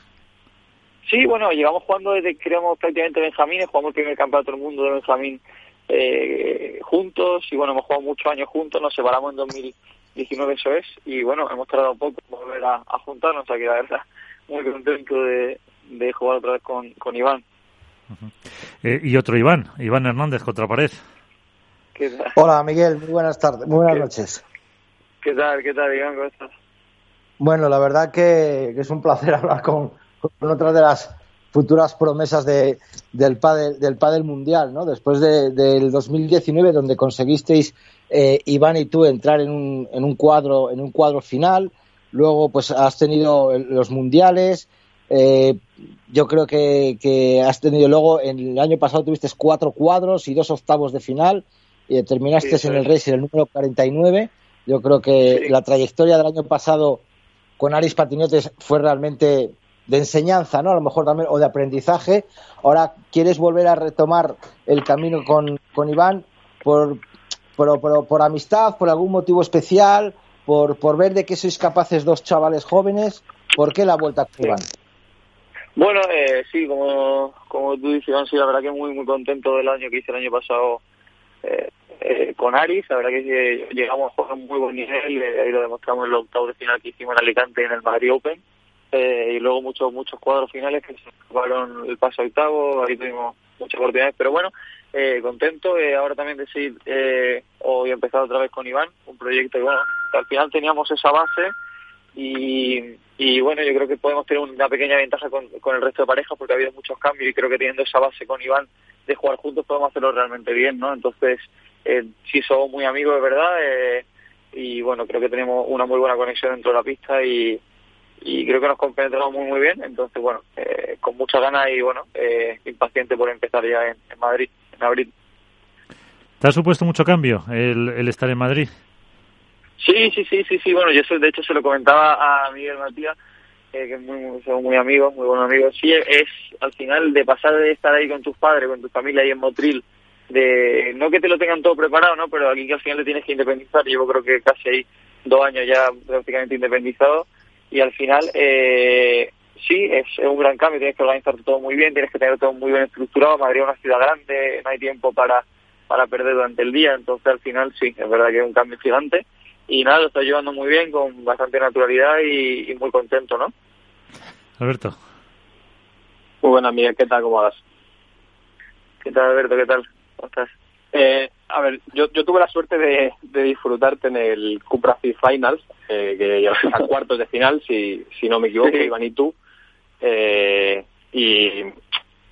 Sí, bueno, llegamos jugando desde que éramos prácticamente Benjamines, jugamos el primer campeonato del mundo de Benjamín eh, juntos y bueno, hemos jugado muchos años juntos, nos separamos en 2019, eso es, y bueno, hemos tardado un poco en volver a, a juntarnos, o sea que la verdad, muy contento de, de jugar otra vez con, con Iván. Uh -huh. eh, y otro Iván, Iván Hernández, contra pared. Hola Miguel, muy buenas tardes, muy buenas ¿Qué? noches. ¿Qué tal, qué tal Iván, cómo estás? Bueno, la verdad que, que es un placer hablar con, con, otra de las futuras promesas de, del, pádel, del pádel mundial, ¿no? Después de, del 2019, donde conseguisteis eh, Iván y tú entrar en un, en un cuadro en un cuadro final, luego pues has tenido los mundiales, eh, yo creo que, que, has tenido luego en el año pasado tuviste cuatro cuadros y dos octavos de final y terminaste sí, sí. en el Racing el número 49 Yo creo que la trayectoria del año pasado con Aris Patinetes fue realmente de enseñanza, ¿no? A lo mejor también, o de aprendizaje. Ahora quieres volver a retomar el camino con, con Iván por, por, por, por amistad, por algún motivo especial, por, por ver de qué sois capaces dos chavales jóvenes. ¿Por qué la vuelta con Iván? Bueno, eh, sí, como, como tú dices, Iván, sí, la verdad que muy, muy contento del año que hice el año pasado eh, eh, con Aris. La verdad que llegamos a a un muy buen nivel, eh, ahí lo demostramos en el octavo de final que hicimos en Alicante en el Madrid Open. Eh, y luego muchos muchos cuadros finales que se jugaron el paso octavo, ahí tuvimos muchas oportunidades, pero bueno, eh, contento, eh, ahora también decir, eh, hoy he empezado otra vez con Iván, un proyecto y bueno, al final teníamos esa base y, y bueno, yo creo que podemos tener una pequeña ventaja con, con el resto de parejas porque ha habido muchos cambios y creo que teniendo esa base con Iván de jugar juntos podemos hacerlo realmente bien, ¿no? Entonces, eh, sí somos muy amigos, de verdad, eh, y bueno, creo que tenemos una muy buena conexión dentro de la pista y, y creo que nos compenetramos muy muy bien entonces bueno eh, con mucha ganas y bueno eh, impaciente por empezar ya en, en, Madrid en abril ¿Te ha supuesto mucho cambio el, el estar en Madrid? Sí, sí, sí, sí, sí. Bueno, yo soy, de hecho se lo comentaba a Miguel Matías, eh, que muy, somos muy amigos, muy buenos amigos. Sí, es al final de pasar de estar ahí con tus padres, con tu familia ahí en Motril, de no que te lo tengan todo preparado, ¿no? Pero aquí que al final te tienes que independizar. Llevo creo que casi ahí dos años ya prácticamente independizado y al final eh, sí, es, es, un gran cambio, tienes que organizar todo muy bien, tienes que tener todo muy bien estructurado, Madrid es una ciudad grande, no hay tiempo para, para perder durante el día, entonces al final sí, es verdad que es un cambio gigante y nada, lo estoy llevando muy bien, con bastante naturalidad y, y muy contento, ¿no? Alberto. Muy buena, Miguel, ¿qué tal? ¿Cómo vas? ¿Qué tal, Alberto? ¿Qué tal? Eh, a ver, yo, yo tuve la suerte de, de disfrutarte en el Cupra Finals, eh, que a cuartos de final, si, si no me equivoco, sí. Iván y tú. Eh, y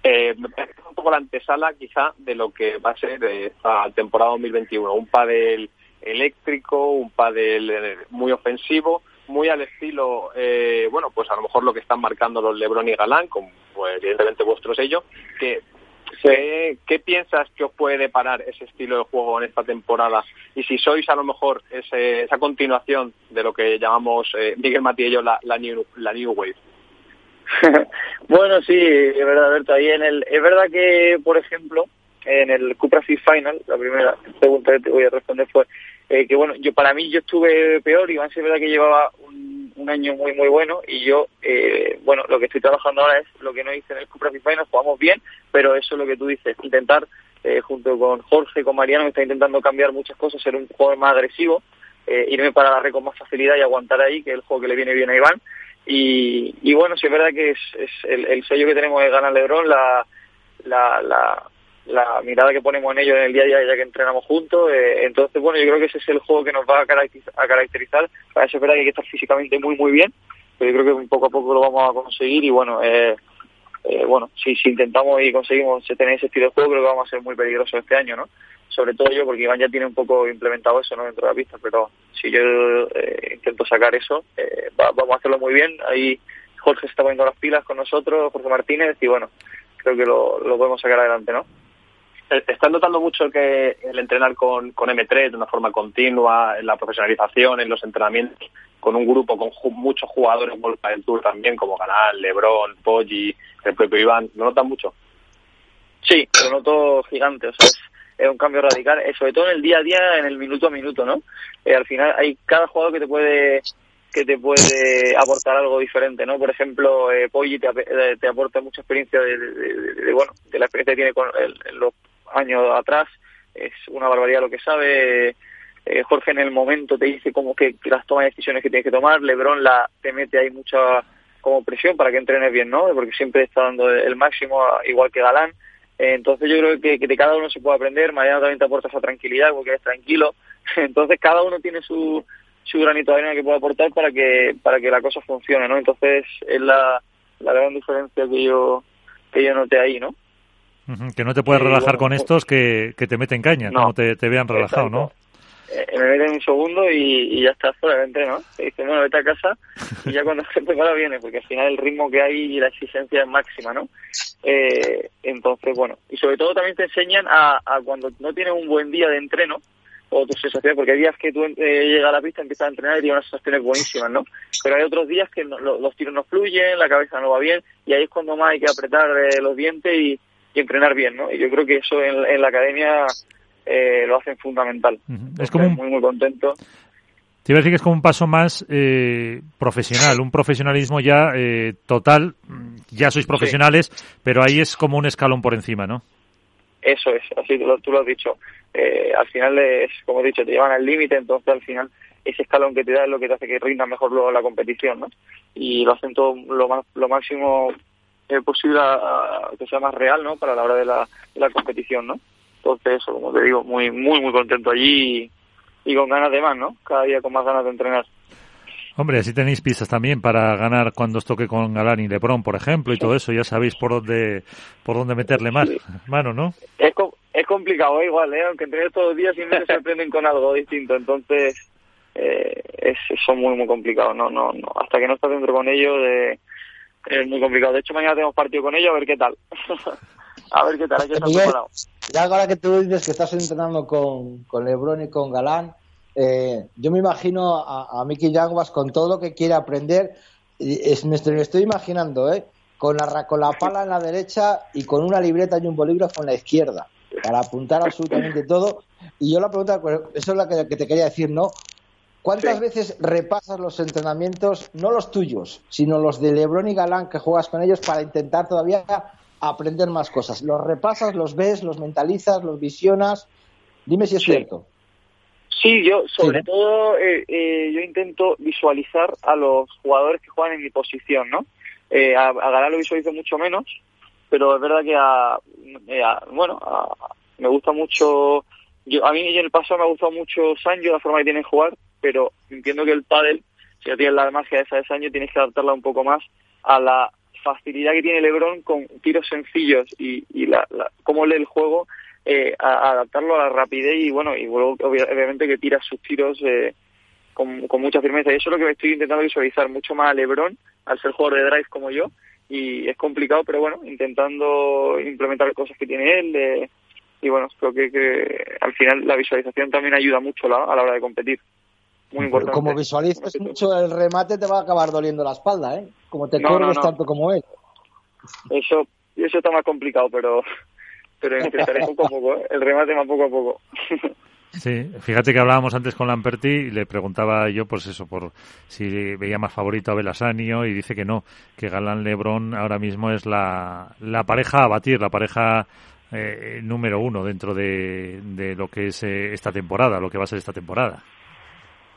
eh, me parece un poco la antesala quizá de lo que va a ser esta temporada 2021. Un pádel eléctrico, un pádel muy ofensivo, muy al estilo, eh, bueno, pues a lo mejor lo que están marcando los Lebron y Galán, con pues, evidentemente vuestro sello, que ¿Qué, ¿Qué, piensas que os puede deparar ese estilo de juego en esta temporada? Y si sois a lo mejor ese, esa continuación de lo que llamamos eh, Miguel Mati y yo la, la, new, la New Wave. bueno, sí, es verdad, Alberto. Ahí en el, es verdad que, por ejemplo, en el Cupra Fit Final, la primera pregunta que te voy a responder fue eh, que, bueno, yo para mí yo estuve peor. Iván sí es verdad que llevaba un, un año muy, muy bueno y yo, eh, bueno, lo que estoy trabajando ahora es lo que no hice en el Cupra Fit Final, jugamos bien, pero eso es lo que tú dices, intentar, eh, junto con Jorge, con Mariano, está intentando cambiar muchas cosas, ser un jugador más agresivo, eh, irme para la red con más facilidad y aguantar ahí, que es el juego que le viene bien a Iván. Y, y bueno, sí es verdad que es, es el, el, sello que tenemos de ganar Lebron, la, la, la, la, mirada que ponemos en ello en el día a día ya que entrenamos juntos. Eh, entonces, bueno, yo creo que ese es el juego que nos va a caracterizar. A caracterizar. Para eso es verdad que hay que estar físicamente muy, muy bien, pero yo creo que poco a poco lo vamos a conseguir y bueno, eh, eh, bueno, si, si intentamos y conseguimos tener ese estilo de juego, creo que vamos a ser muy peligrosos este año, ¿no? Sobre todo yo, porque Iván ya tiene un poco implementado eso, ¿no? Dentro de la pista, pero si yo eh, intento sacar eso, eh, va, vamos a hacerlo muy bien. Ahí Jorge está poniendo las pilas con nosotros, Jorge Martínez, y bueno, creo que lo, lo podemos sacar adelante, ¿no? ¿Estás notando mucho que el entrenar con, con M3 de una forma continua, en la profesionalización, en los entrenamientos, con un grupo con ju muchos jugadores Golpa del Tour también, como Canal, Lebron, Poggi, el propio Iván, ¿lo notas mucho? Sí, lo noto gigante, o sea, es, un cambio radical, eh, sobre todo en el día a día, en el minuto a minuto, ¿no? Eh, al final hay cada jugador que te puede que te puede aportar algo diferente, ¿no? Por ejemplo, eh, Poggi te, te aporta mucha experiencia de, bueno, de la experiencia que tiene con el, los años atrás, es una barbaridad lo que sabe. Eh, Jorge en el momento te dice como que, las tomas de decisiones que tienes que tomar, Lebron la te mete ahí mucha como presión para que entrenes bien, ¿no? Porque siempre está dando el máximo, igual que Galán. Eh, entonces yo creo que, de cada uno se puede aprender. Mariano también te aporta esa tranquilidad porque eres tranquilo. Entonces cada uno tiene su, su granito de arena que puede aportar para que para que la cosa funcione, ¿no? Entonces es la, la gran diferencia que yo que yo noté ahí, ¿no? Uh -huh, que no te puedes relajar bueno, con estos que, que te meten caña, no, como te, te vean relajado, exacto. ¿no? Eh, me meten un segundo y, y ya estás fuera del entreno, ¿no? Te dicen, bueno, vete a casa y ya cuando se prepara viene, porque al final el ritmo que hay y la exigencia es máxima, ¿no? Eh, entonces, bueno, y sobre todo también te enseñan a, a cuando no tienes un buen día de entreno, o tus sensaciones, porque hay días que tú eh, llegas a la pista, empiezas a entrenar y tienes unas sensaciones buenísimas, ¿no? Pero hay otros días que los tiros no fluyen, la cabeza no va bien, y ahí es cuando más hay que apretar eh, los dientes y, entrenar bien, ¿no? Y yo creo que eso en, la academia eh, lo hacen fundamental. Es como muy, muy contento. Te iba a decir que es como un paso más eh, profesional, un profesionalismo ya eh, total. Ya sois profesionales, pero ahí es como un escalón por encima, ¿no? Eso es, así tú lo, has dicho. Eh, al final es, como he dicho, te llevan al límite, entonces al final ese escalón que te da es lo que te hace que rinda mejor luego la competición, ¿no? Y lo hacen todo lo, más, lo máximo eh, posible a, que sea más real, ¿no? Para la hora de la, la competición, ¿no? Entonces, eso, como te digo, muy, muy, muy contento allí y, y con ganas de más, ¿no? Cada día con más ganas de entrenar. Hombre, así tenéis pistas también para ganar cuando os toque con Galán y Lebron, por ejemplo, y todo eso. Ya sabéis por dónde por dónde meterle más mano, ¿no? Es, es complicado ¿eh? igual, ¿eh? aunque entrenes todos los días siempre me sorprenden con algo distinto. Entonces, eh, es, son muy, muy complicados. No, no, no. Hasta que no estás dentro con ellos eh, es muy complicado. De hecho, mañana tenemos partido con ellos a ver qué tal. a ver qué tal, hay que estar preparado. Ya ahora que tú dices que estás entrenando con, con Lebron y con Galán, eh, yo me imagino a, a Mickey Yanguas con todo lo que quiere aprender. Es, me, estoy, imaginando, ¿eh? Con la, con la pala en la derecha y con una libreta y un bolígrafo en la izquierda para apuntar absolutamente todo. Y yo la pregunta, pues, eso es la que, te quería decir, ¿no? ¿Cuántas veces repasas los entrenamientos, no los tuyos, sino los de Lebron y Galán que juegas con ellos para intentar todavía aprender más cosas? ¿Los repasas, los ves, los mentalizas, los visionas? Dime si es cierto. Sí, yo sobre todo eh, eh, yo intento visualizar a los jugadores que juegan en mi posición, ¿no? Eh, a, a lo visualizo mucho menos, pero es verdad que a, bueno, me gusta mucho, yo a mí en el pasado me ha gustado mucho Sancho, la forma que tiene de jugar, pero entiendo que el pádel, si no tienes la magia esa de Sancho, tienes que adaptarla un poco más a la facilidad que tiene LeBron con tiros sencillos y, y la, la, cómo lee el juego eh, adaptarlo a la rapidez y bueno, y luego obviamente que tira sus tiros eh, con, mucha firmeza. Y eso es lo que estoy intentando visualizar mucho más a Lebron, al ser jugador de drive como yo, y es complicado, pero bueno, intentando implementar cosas que tiene él. y bueno, creo que, que, al final la visualización también ayuda mucho a la hora de competir. Muy importante. Como visualices mucho el remate te va a acabar doliendo la espalda, ¿eh? Como te no, tanto como él. Eso, eso está más complicado, pero pero intentaré poco a poco, ¿eh? el remate más poco a poco. Sí, fíjate que hablábamos antes con Lamperti y le preguntaba yo, pues eso, por si veía más favorito a Belasanio y dice que no, que Galán Lebron ahora mismo es la, la pareja a batir, la pareja eh, número uno dentro de, de lo que es eh, esta temporada, lo que va a ser esta temporada.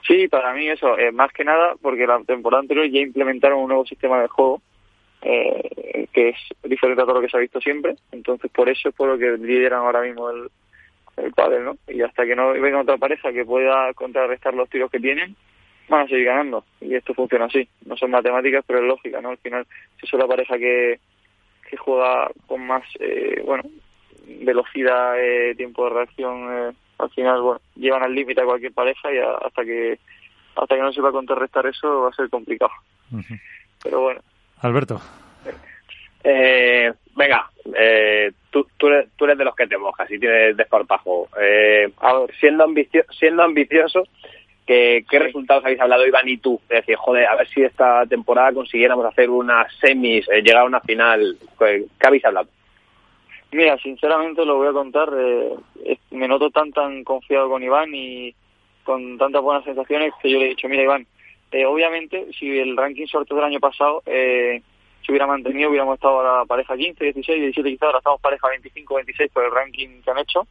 Sí, para mí eso, más que nada porque la temporada anterior ya implementaron un nuevo sistema de juego eh, que es diferente a todo lo que se ha visto siempre. Entonces, por eso es por lo que lideran ahora mismo el, el pádel, ¿no? Y hasta que no venga otra pareja que pueda contrarrestar los tiros que tienen, van a seguir ganando. Y esto funciona así. No son matemáticas, pero es lógica, ¿no? Al final, si es la pareja que, que juega con más, eh, bueno, velocidad, eh, tiempo de reacción, eh, al final, bueno, llevan al límite a cualquier pareja y hasta que hasta que no se va a contrarrestar eso va a ser complicado. Pero bueno, Alberto. Eh, venga, eh, tú, tú, eres, tú, eres, de los que te mojas y tienes desparpajo. Eh, siendo, ambicio, siendo ambicioso, ¿qué, ¿qué resultados habéis hablado Iván y tú? De decir, joder, a ver si esta temporada consiguiéramos hacer unas semis, eh, llegar a una final. ¿Qué habéis hablado? Mira, sinceramente lo voy a contar. Eh, me noto tan tan confiado con Iván y con tantas buenas sensaciones que yo le he dicho, mira Iván, eh, obviamente, si el ranking sorteo del año pasado eh, se hubiera mantenido, hubiéramos estado a la pareja 15, 16, 17 quizás, ahora estamos pareja 25, 26 por el ranking que han hecho,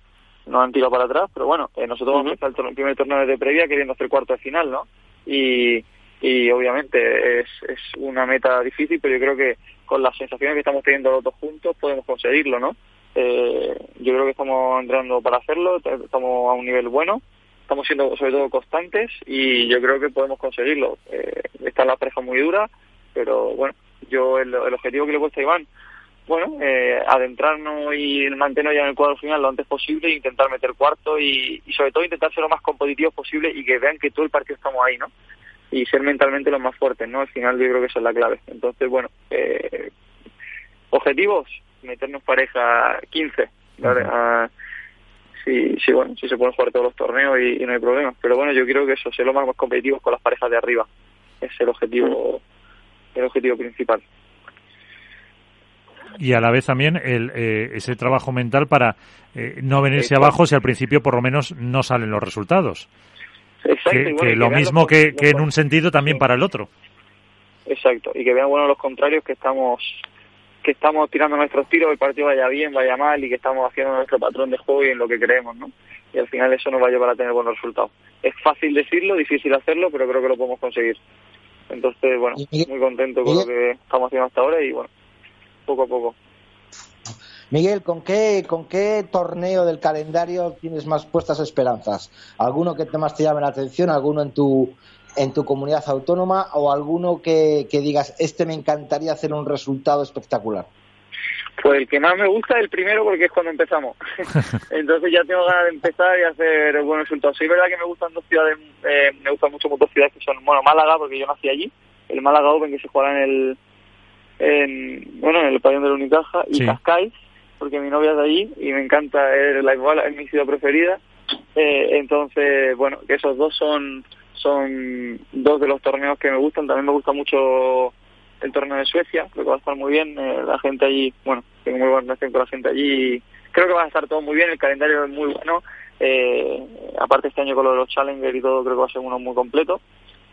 no han tirado para atrás, pero bueno, eh, nosotros vamos a empezar el primer torneo de previa queriendo hacer cuarto de final, ¿no? Y, y obviamente es, es una meta difícil, pero yo creo que con las sensaciones que estamos teniendo los dos juntos podemos conseguirlo, ¿no? Eh, yo creo que estamos entrando para hacerlo, estamos a un nivel bueno estamos siendo sobre todo constantes y yo creo que podemos conseguirlo. Eh, está la pareja muy dura, pero bueno, yo el, objetivo que le he puesto a Iván, bueno, eh, adentrarnos y mantenernos ya en el cuadro final lo antes posible, intentar meter cuarto y, sobre todo intentar ser lo más competitivos posible y que vean que todo el partido estamos ahí, ¿no? Y ser mentalmente los más fuertes, ¿no? Al final yo creo que esa es la clave. Entonces, bueno, eh, objetivos, meternos pareja 15, ¿vale? si, si, bueno, si se pueden jugar todos los torneos y, no hay problemas. Pero bueno, yo creo que eso, ser lo más competitivos con las parejas de arriba. Es el objetivo, el objetivo principal. Y a la vez también el, eh, ese trabajo mental para eh, no venirse abajo si al principio por lo menos no salen los resultados. Exacto. Que, lo mismo que, que, en un sentido también para el otro. Exacto. Y que vean bueno los contrarios que estamos que estamos tirando nuestros tiros, el partido vaya bien, vaya mal y que estamos haciendo nuestro patrón de juego y en lo que creemos, ¿no? Y al final eso nos va a llevar a tener buenos resultados. Es fácil decirlo, difícil hacerlo, pero creo que lo podemos conseguir. Entonces, bueno, muy contento con lo que estamos haciendo hasta ahora y bueno, poco a poco. Miguel, ¿con qué, ¿con qué torneo del calendario tienes más puestas esperanzas? ¿Alguno que más te llame la atención? ¿Alguno en tu, en tu comunidad autónoma o alguno que, digas, este me encantaría hacer un resultado espectacular? Pues el que más me gusta es el primero porque es cuando empezamos. Entonces ya tengo ganas de empezar y hacer buenos resultados. Sí, es verdad que me gustan dos ciudades, eh, me gustan mucho dos ciudades que son, bueno, Málaga, porque yo nací allí, el Málaga Open que se juega en el, en, bueno, en el pabellón de la Unicaja, y Cascais, porque mi novia es de allí y me encanta, es, la es mi ciudad preferida. Eh, entonces, bueno, esos dos son son dos de los torneos que me gustan. También me gusta mucho el torneo de Suecia, creo que va a estar muy bien. Eh, la gente allí, bueno, tengo muy buena relación con la gente allí. Creo que va a estar todo muy bien, el calendario es muy bueno. Eh, aparte este año con lo de los Challenger y todo, creo que va a ser uno muy completo.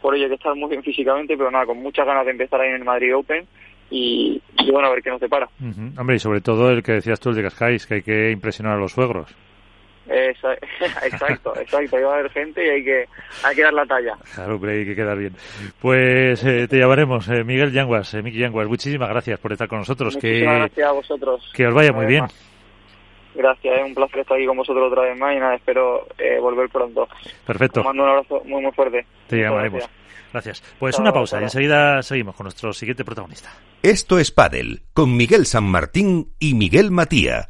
Por ello hay que estar muy bien físicamente, pero nada, con muchas ganas de empezar ahí en el Madrid Open. Y, bueno, a ver qué nos depara. Hombre, y sobre todo el que decías tú, el de Cascais, que hay que impresionar a los suegros. Exacto, exacto. Ahí va a haber gente y hay que, hay que dar la talla. Claro, pero hay que quedar bien. Pues eh, te llamaremos, eh, Miguel Yanguas. Eh, Miki Yanguas, muchísimas gracias por estar con nosotros. Muchísimas que, gracias a vosotros. Que os vaya muy bien. Gracias, es un placer estar aquí con vosotros otra vez más y nada, espero volver pronto. Perfecto. Os mando un abrazo muy, muy fuerte. Te llamaremos. Gracias. Pues una pausa y enseguida seguimos con nuestro siguiente protagonista. Esto es Padel, con Miguel San Martín y Miguel Matía.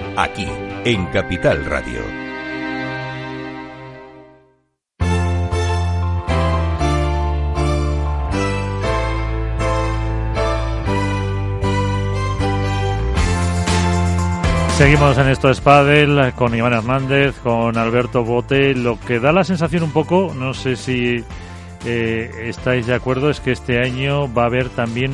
Aquí en Capital Radio. Seguimos en esto Spadel con Iván Hernández, con Alberto Bote. Lo que da la sensación un poco, no sé si eh, estáis de acuerdo, es que este año va a haber también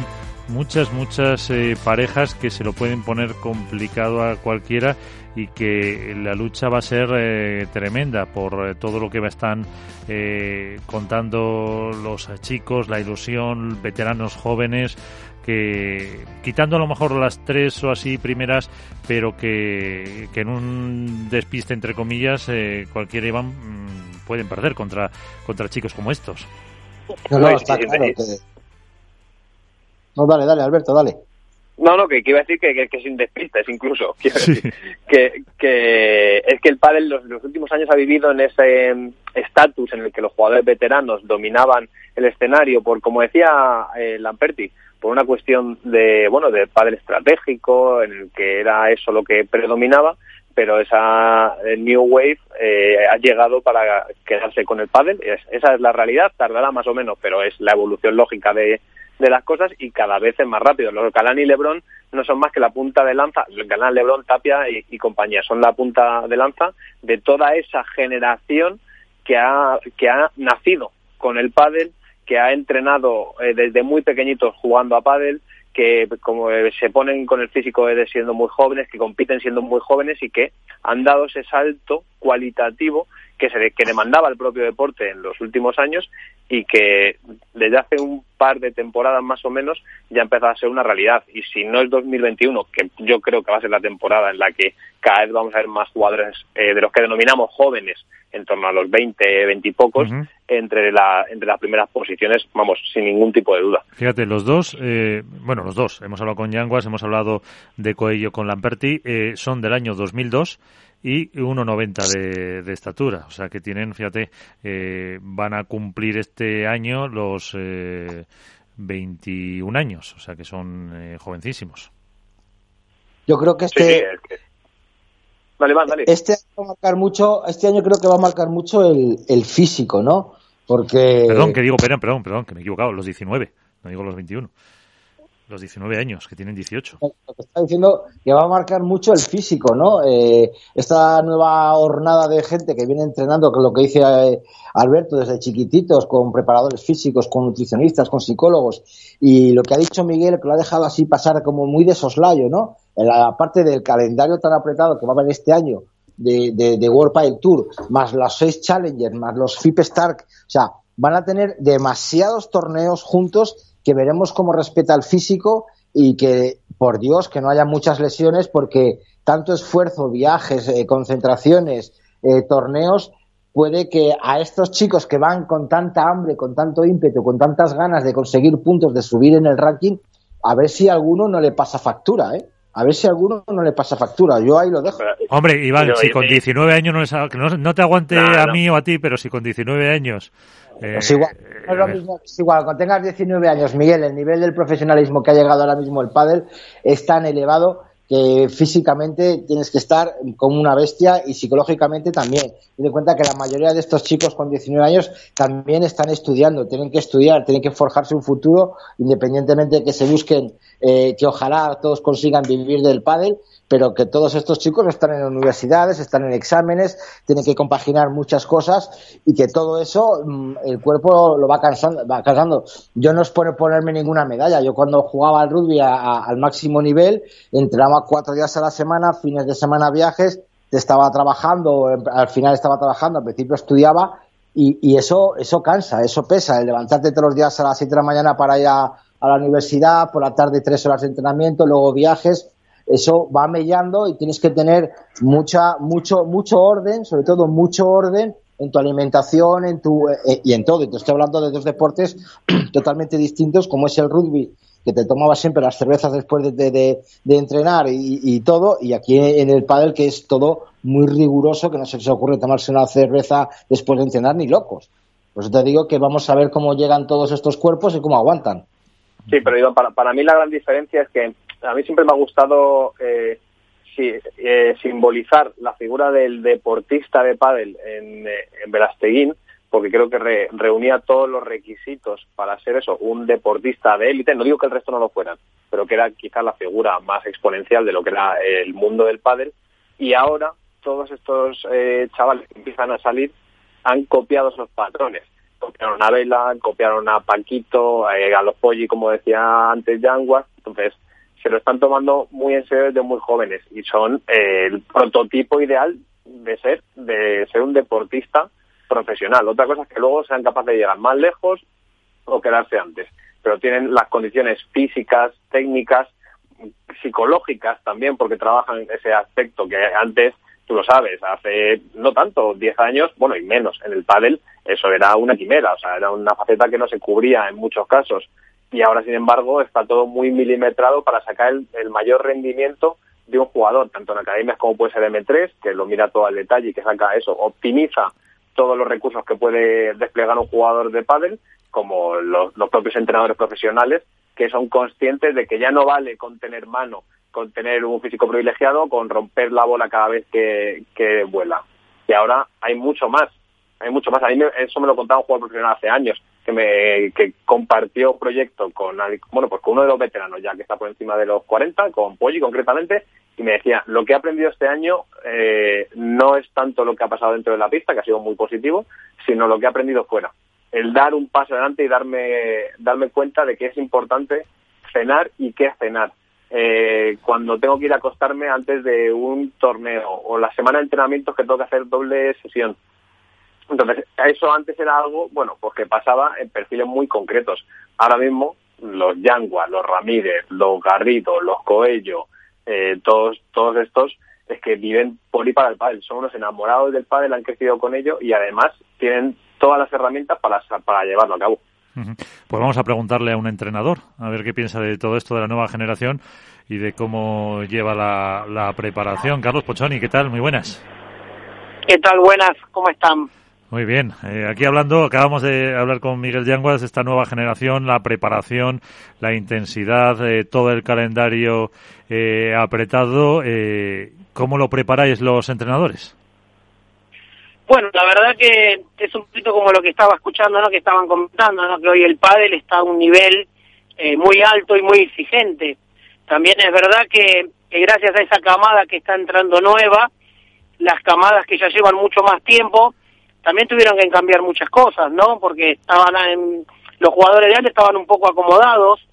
muchas, muchas eh, parejas que se lo pueden poner complicado a cualquiera y que la lucha va a ser eh, tremenda por eh, todo lo que están eh, contando los chicos, la ilusión, veteranos jóvenes, que quitando a lo mejor las tres o así primeras, pero que, en un despiste entre comillas cualquiera iban mm, pueden perder contra contra chicos como estos. No, no, no, dale, dale, Alberto, dale. No, no, que, iba a decir que, que, sin despistes incluso. que, que es que el pádel los, los últimos años ha vivido en ese em, estatus en el que los jugadores veteranos dominaban el escenario por, como decía eh, Lamperti, por una cuestión de, bueno, de pádel estratégico, en el que era eso lo que predominaba, pero esa eh, New Wave eh, ha llegado para quedarse con el pádel. esa es la realidad, tardará más o menos, pero es la evolución lógica de, de las cosas y cada vez es más rápido. Los Galán y Lebron no son más que la punta de lanza, Galán, Lebron, Tapia y, compañía, son la punta de lanza de toda esa generación que ha, que ha nacido con el pádel, que ha entrenado eh, desde muy pequeñitos jugando a pádel, que como eh, se ponen con el físico de siendo muy jóvenes, que compiten siendo muy jóvenes y que han dado ese salto cualitativo que se que demandaba el propio deporte en los últimos años y que desde hace un par de temporadas más o menos ya empezado a ser una realidad. Y si no es 2021, que yo creo que va a ser la temporada en la que cada vez vamos a ver más jugadores eh, de los que denominamos jóvenes, en torno a los 20, 20 y pocos, entre, la, entre las primeras posiciones, vamos, sin ningún tipo de duda. Fíjate, los dos, eh, bueno, los dos, hemos hablado con Yanguas, hemos hablado de Coello con Lamperti, eh, son del año 2002 y 1,90 de, de estatura. O sea que tienen, fíjate, eh, van a cumplir este año los eh, 21 años. O sea que son eh, jovencísimos. Yo creo que Sí, sí, este, es que- Dale, va, dale. este año va a marcar mucho, este año creo que va a marcar mucho el, el físico, ¿no? Porque Perdón, que digo, perdón, perdón, perdón, que me he equivocado, los 19, no digo los 21. Los 19 años, que tienen 18. lo que está diciendo que va a marcar mucho el físico, ¿no? Eh, esta nueva hornada de gente que viene entrenando, que lo que dice eh, Alberto desde chiquititos, con preparadores físicos, con nutricionistas, con psicólogos, y lo que ha dicho Miguel, que lo ha dejado así pasar como muy de soslayo, ¿no? En la parte del calendario tan apretado que va a haber este año de, de, de World Pile Tour, más los seis Challengers, más los FIP Stark, o sea, van a tener demasiados torneos juntos que veremos cómo respeta el físico y que, por Dios, que no haya muchas lesiones porque tanto esfuerzo, viajes, eh, concentraciones, eh, torneos, puede que a estos chicos que van con tanta hambre, con tanto ímpetu, con tantas ganas de conseguir puntos, de subir en el ranking, a ver si a alguno no le pasa factura, ¿eh? A ver si a alguno no le pasa factura. Yo ahí lo dejo. Hombre, Iván, Pero, si con eh, 19 años no, no, no te aguante No, a no. mí o a ti, pero si con 19 años... eh, Es igual, no es lo mismo, es igual, cuando tengas 19 años, Miguel, el nivel del profesionalismo que ha llegado ahora mismo el pádel es tan elevado que físicamente tienes que estar como una bestia y psicológicamente también. Ten en cuenta que la mayoría de estos chicos con 19 años también están estudiando, tienen que estudiar, tienen que forjarse un futuro, independientemente de que se busquen, eh, que ojalá todos consigan vivir del pádel, pero que todos estos chicos están en universidades, están en exámenes, tienen que compaginar muchas cosas y que todo eso mm, el cuerpo lo va cansando, va cansando. Yo no es por ponerme ninguna medalla. Yo cuando jugaba al rugby a- al máximo nivel, entrenaba cuatro días a la semana, fines de semana viajes, estaba trabajando, em- al final estaba trabajando, al principio estudiaba y, y eso, eso cansa, eso pesa, el levantarte todos los días a las 7 de la mañana para ir a, a la universidad, por la tarde tres horas de entrenamiento, luego viajes, eso va mellando y tienes que tener mucha, mucho, mucho orden, sobre todo mucho orden en tu alimentación, en tu, eh, y en todo. Te estoy hablando de dos deportes totalmente distintos, como es el rugby, que te tomaba siempre las cervezas después de, de- de- de entrenar y, y todo, y aquí en el pádel que es todo muy riguroso, que no se les ocurre tomarse una cerveza después de entrenar ni locos. Por eso te digo que vamos a ver cómo llegan todos estos cuerpos y cómo aguantan. Sí, pero Iván, para, para mí la gran diferencia es que a mí siempre me ha gustado eh, sí, eh, simbolizar la figura del deportista de pádel en, eh, en porque creo que re- reunía todos los requisitos para ser eso, un deportista de élite. No digo que el resto no lo fueran, pero que era quizás la figura más exponencial de lo que era el mundo del pádel. Y ahora todos estos eh, chavales que empiezan a salir han copiado esos patrones. Copiaron a Vela, copiaron a Paquito, eh, a los Polli, como decía antes Yanguas. Entonces, se lo están tomando muy en serio desde muy jóvenes y son eh, el prototipo ideal de ser, de ser un deportista profesional. Otra cosa es que luego sean capaces de llegar más lejos o quedarse antes. Pero tienen las condiciones físicas, técnicas, psicológicas también, porque trabajan ese aspecto que antes, tú lo sabes, hace no tanto, 10 años, bueno, y menos, en el pádel, eso era una quimera, o sea, era una faceta que no se cubría en muchos casos. Y ahora, sin embargo, está todo muy milimetrado para sacar el, el mayor rendimiento de un jugador, tanto en academias como puede ser M3, que lo mira todo al detalle y que saca eso, optimiza todos los recursos que puede desplegar un jugador de pádel, como los, los propios entrenadores profesionales, que son conscientes de que ya no vale con tener mano, con tener un físico privilegiado, con romper la bola cada vez que, vuela. Y ahora hay mucho más, hay mucho más. A mí me- eso me lo contaba un jugador profesional hace años, que me que compartió proyecto con bueno pues con uno de los veteranos ya que está por encima de los 40 con Polly concretamente y me decía lo que he aprendido este año eh, no es tanto lo que ha pasado dentro de la pista que ha sido muy positivo sino lo que he aprendido fuera el dar un paso adelante y darme darme cuenta de que es importante cenar y qué cenar eh, cuando tengo que ir a acostarme antes de un torneo o la semana de entrenamientos que tengo que hacer doble sesión entonces, eso antes era algo, bueno, pues que pasaba en perfiles muy concretos. Ahora mismo, los Yangua, los Ramírez, los Garrido, los Coello, eh, todos, todos estos, es que viven por y para el pádel. Son unos enamorados del pádel, han crecido con ello y además tienen todas las herramientas para, para llevarlo a cabo. Pues vamos a preguntarle a un entrenador, a ver qué piensa de todo esto de la nueva generación y de cómo lleva la, la preparación. Carlos Pochoni, ¿qué tal? Muy buenas. ¿Qué tal? Buenas, ¿cómo están? Muy bien, eh, aquí hablando, acabamos de hablar con Miguel Yanguas, esta nueva generación, la preparación, la intensidad, eh, todo el calendario eh, apretado. Eh, ¿Cómo lo preparáis los entrenadores? Bueno, la verdad que es un poquito como lo que estaba escuchando, ¿no? que estaban comentando, ¿no? que hoy el pádel está a un nivel eh, muy alto y muy exigente. También es verdad que, que gracias a esa camada que está entrando nueva, las camadas que ya llevan mucho más tiempo, también tuvieron que cambiar muchas cosas, ¿no? Porque estaban los jugadores de antes estaban un poco acomodados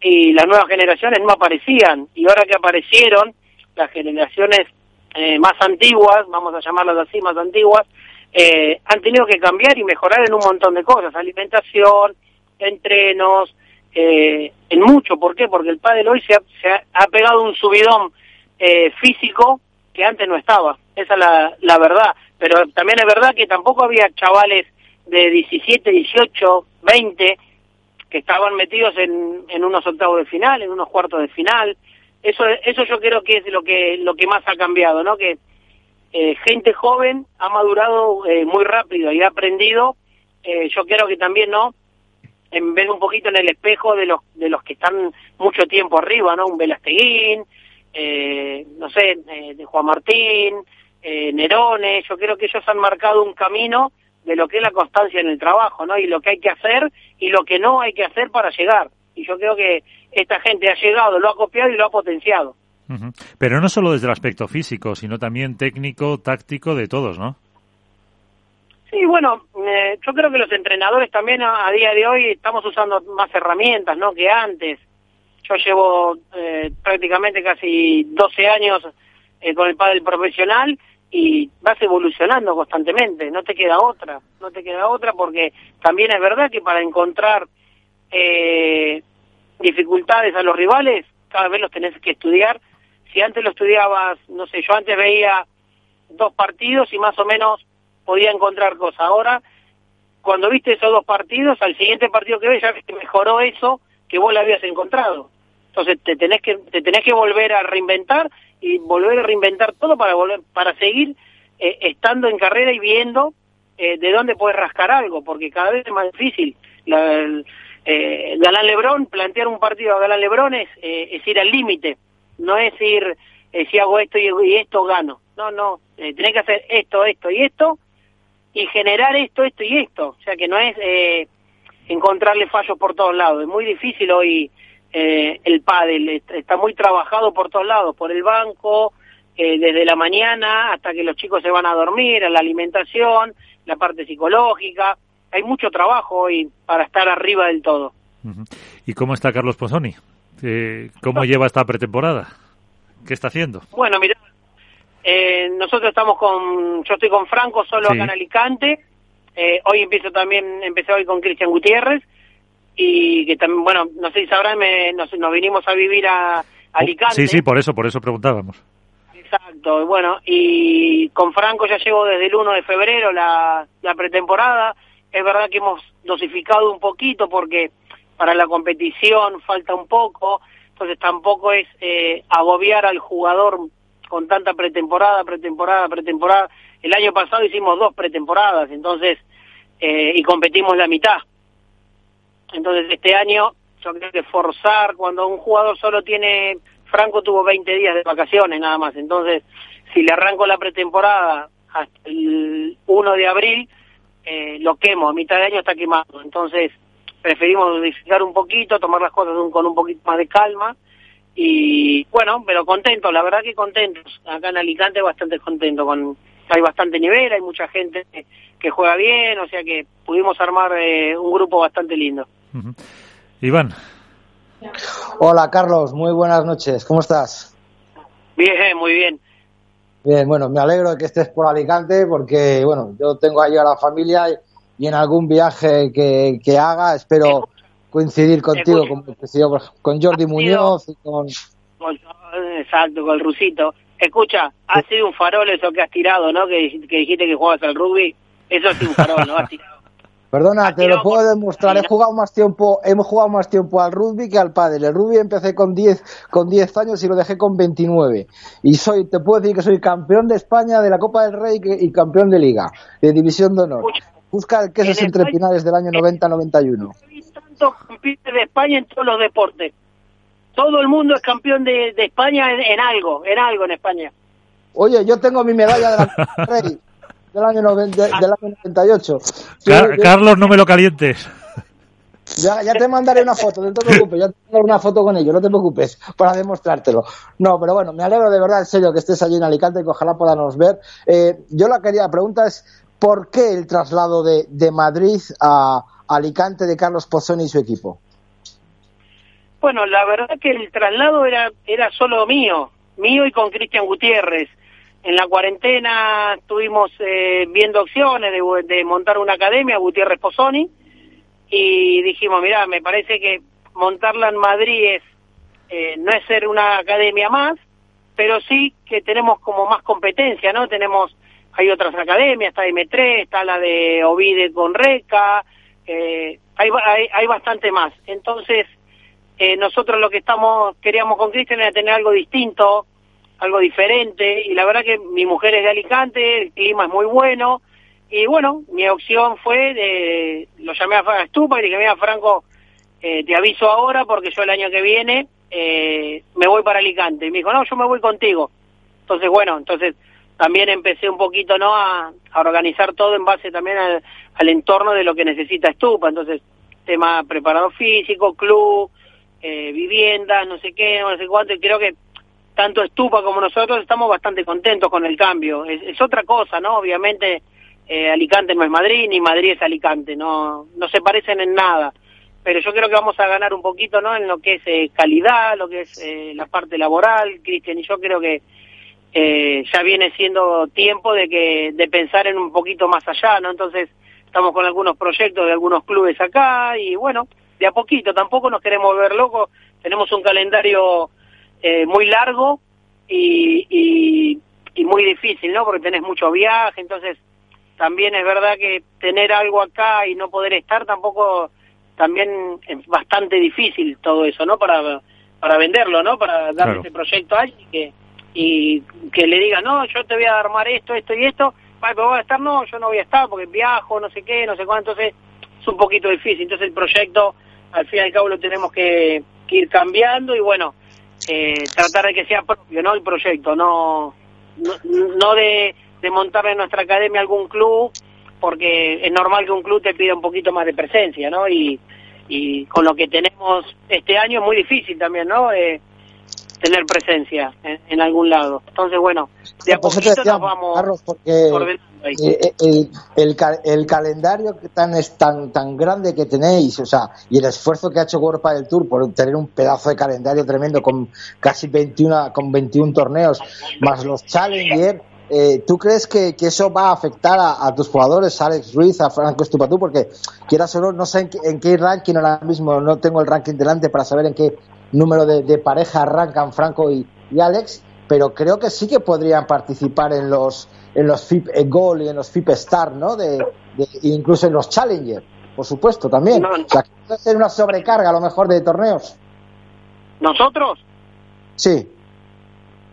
y las nuevas generaciones no aparecían. Y ahora que aparecieron, las generaciones eh, más antiguas, vamos a llamarlas así, más antiguas, eh, han tenido que cambiar y mejorar en un montón de cosas, alimentación, entrenos, eh, en mucho. ¿Por qué? Porque el pádel hoy se ha, pegado un subidón eh, físico que antes no estaba. Esa es la, la verdad. Pero también es verdad que tampoco había chavales de 17, 18, 20 que estaban metidos en, en unos octavos de final, en unos cuartos de final. Eso, eso yo creo que es lo que, lo que más ha cambiado, ¿no? Que eh, gente joven ha madurado eh, muy rápido y ha aprendido. Eh, yo creo que también, ¿no? En de un poquito en el espejo de los, de los que están mucho tiempo arriba, ¿no? Un Velasteguín, eh, no sé, eh, de Juan Martín, eh, Nerone, yo creo que ellos han marcado un camino de lo que es la constancia en el trabajo, ¿no? Y lo que hay que hacer y lo que no hay que hacer para llegar. Y yo creo que esta gente ha llegado, lo ha copiado y lo ha potenciado. Uh -huh. Pero no solo desde el aspecto físico, sino también técnico, táctico, de todos, ¿no? Sí, bueno, eh, yo creo que los entrenadores también a, a, día de hoy estamos usando más herramientas, ¿no? Que antes. Yo llevo eh, prácticamente casi 12 años eh, con el pádel profesional y vas evolucionando constantemente, no te queda otra, no te queda otra porque también es verdad que para encontrar eh, dificultades a los rivales, cada vez los tenés que estudiar. Si antes lo estudiabas, no sé, yo antes veía dos partidos y más o menos podía encontrar cosas. Ahora, cuando viste esos dos partidos, al siguiente partido que ves ya mejoró eso que vos le habías encontrado. Entonces te tenés que te tenés que volver a reinventar y volver a reinventar todo para volver para seguir eh, estando en carrera y viendo eh, de dónde puedes rascar algo, porque cada vez es más difícil. La, eh, Galán Lebrón, plantear un partido a Galán Lebrón es, eh, es ir al límite, no es ir eh, si hago esto y, y esto gano. No, no, eh, tenés que hacer esto, esto y esto y generar esto, esto y esto. O sea que no es eh, encontrarle fallos por todos lados. Es muy difícil hoy el pádel, está muy trabajado por todos lados, por el banco, desde la mañana hasta que los chicos se van a dormir, a la alimentación, la parte psicológica. Hay mucho trabajo hoy para estar arriba del todo. ¿Y cómo está Carlos Pozzoni? Eh, ¿Cómo lleva esta pretemporada? ¿Qué está haciendo? Bueno, mira, eh, nosotros estamos con, yo estoy con Franco solo sí. acá en Alicante. Eh, hoy empiezo también, empecé hoy con Cristian Gutiérrez y que también, bueno, no sé si sabrán, me, nos, nos vinimos a vivir a, a Alicante. Sí, sí, por eso, por eso preguntábamos. Exacto, bueno, y con Franco ya llevo desde el 1 de febrero la, la pretemporada. Es verdad que hemos dosificado un poquito porque para la competición falta un poco, entonces tampoco es eh, agobiar al jugador con tanta pretemporada, pretemporada, pretemporada. El año pasado hicimos dos pretemporadas, entonces, eh, y competimos la mitad. Entonces este año yo creo que forzar cuando un jugador solo tiene, Franco tuvo 20 días de vacaciones nada más, entonces si le arranco la pretemporada hasta el 1 de abril, eh, lo quemo, a mitad de año está quemado, entonces preferimos disfrutar un poquito, tomar las cosas con un poquito más de calma y bueno, pero contentos, la verdad que contentos, acá en Alicante bastante contento, con hay bastante nivel, hay mucha gente que juega bien, o sea que pudimos armar eh, un grupo bastante lindo. Uh -huh. Iván. Hola Carlos, muy buenas noches, ¿cómo estás? Bien, muy bien. Bien, bueno, me alegro de que estés por Alicante porque, bueno, yo tengo allí a la familia y en algún viaje que, que haga espero coincidir contigo, con, con Jordi Muñoz y con... Exacto, con el rusito. Escucha, ha sido un farol eso que has tirado, ¿no? Que, que dijiste que jugabas al rugby. Eso ha sido un farol, ¿no? Has tirado Perdona, te lo puedo demostrar. He jugado más tiempo, hemos jugado más tiempo al rugby que al pádel. El rugby empecé con 10 con 10 años y lo dejé con 29. Y soy, te puedo decir que soy campeón de España de la Copa del Rey y campeón de Liga, de División de Honor. Busca el queso entre finales del año 90-91. tantos campeones de España en todos los deportes. Todo el mundo es campeón de, España en, algo, en algo en España. Oye, yo tengo mi medalla de la Rey del año, 98. Carlos, no me lo calientes. Ya, ya te mandaré una foto, no te preocupes, ya te mandaré una foto con ello, no te preocupes, para demostrártelo. No, pero bueno, me alegro de verdad, en serio, que estés allí en Alicante y que ojalá podamos ver. Eh, yo la quería, pregunta es, ¿por qué el traslado de, de Madrid a Alicante de Carlos Pozzoni y su equipo? Bueno, la verdad que el traslado era, era solo mío, mío y con Cristian Gutiérrez en la cuarentena estuvimos eh, viendo opciones de, montar una academia, Gutiérrez Posoni, y dijimos, mira, me parece que montarla en Madrid es, eh, no es ser una academia más, pero sí que tenemos como más competencia, ¿no? Tenemos, hay otras academias, está M3, está la de Ovide con Reca, eh, hay, hay, hay bastante más. Entonces, nosotros lo que estamos queríamos con Cristian era tener algo distinto, algo diferente y la verdad que mi mujer es de Alicante, el clima es muy bueno y bueno, mi opción fue de, lo llamé a Estupa y dije, mira Franco, eh, te aviso ahora porque yo el año que viene eh, me voy para Alicante. Y me dijo, no, yo me voy contigo. Entonces, bueno, entonces también empecé un poquito no a, organizar todo en base también al, al, entorno de lo que necesita Estupa. Entonces, tema preparado físico, club, eh, viviendas, no sé qué, no sé cuánto. Y creo que tanto Estupa como nosotros estamos bastante contentos con el cambio. Es, otra cosa, ¿no? Obviamente eh, Alicante no es Madrid, ni Madrid es Alicante, no, no se parecen en nada. Pero yo creo que vamos a ganar un poquito, ¿no? En lo que es eh, calidad, lo que es eh, la parte laboral, Cristian, y yo creo que ya viene siendo tiempo de que de pensar en un poquito más allá, ¿no? Entonces estamos con algunos proyectos de algunos clubes acá y bueno, de a poquito, tampoco nos queremos ver locos, tenemos un calendario eh, muy largo y, y, muy difícil, ¿no? Porque tenés mucho viaje, entonces también es verdad que tener algo acá y no poder estar tampoco también es bastante difícil todo eso, ¿no? Para, para venderlo, ¿no? Para darle ese proyecto a alguien que, y que le diga, no, yo te voy a armar esto, esto y esto, pero voy a estar, no, yo no voy a estar porque viajo, no sé qué, no sé cuánto, entonces es un poquito difícil. Entonces el proyecto, al fin y al cabo, lo tenemos que ir cambiando y bueno, eh, tratar de que sea propio, ¿no? El proyecto, no, no, de, de montar en nuestra academia algún club, porque es normal que un club te pida un poquito más de presencia, ¿no? Y, y con lo que tenemos este año es muy difícil también, ¿no? Eh, tener presencia en, algún lado. Entonces, bueno, de a poquito nos vamos porque eh, el, el, el, calendario tan, tan, tan grande que tenéis, o sea, y el esfuerzo que ha hecho World del Tour por tener un pedazo de calendario tremendo con casi 21, con 21 torneos, más los Challenger, eh, ¿tú crees que, que, eso va a afectar a, tus jugadores, Alex Ruiz, a Franco Estupatú? Porque quieras o no, no sé en qué, ranking ahora mismo, no tengo el ranking delante para saber en qué número de, de pareja arrancan Franco y Alex, pero creo que sí que podrían participar en los en los FIP Gold y en los FIP Star, ¿no? De, incluso en los Challenger, por supuesto, también. o sea, que puede ser una sobrecarga a lo mejor de torneos. ¿Nosotros? Sí.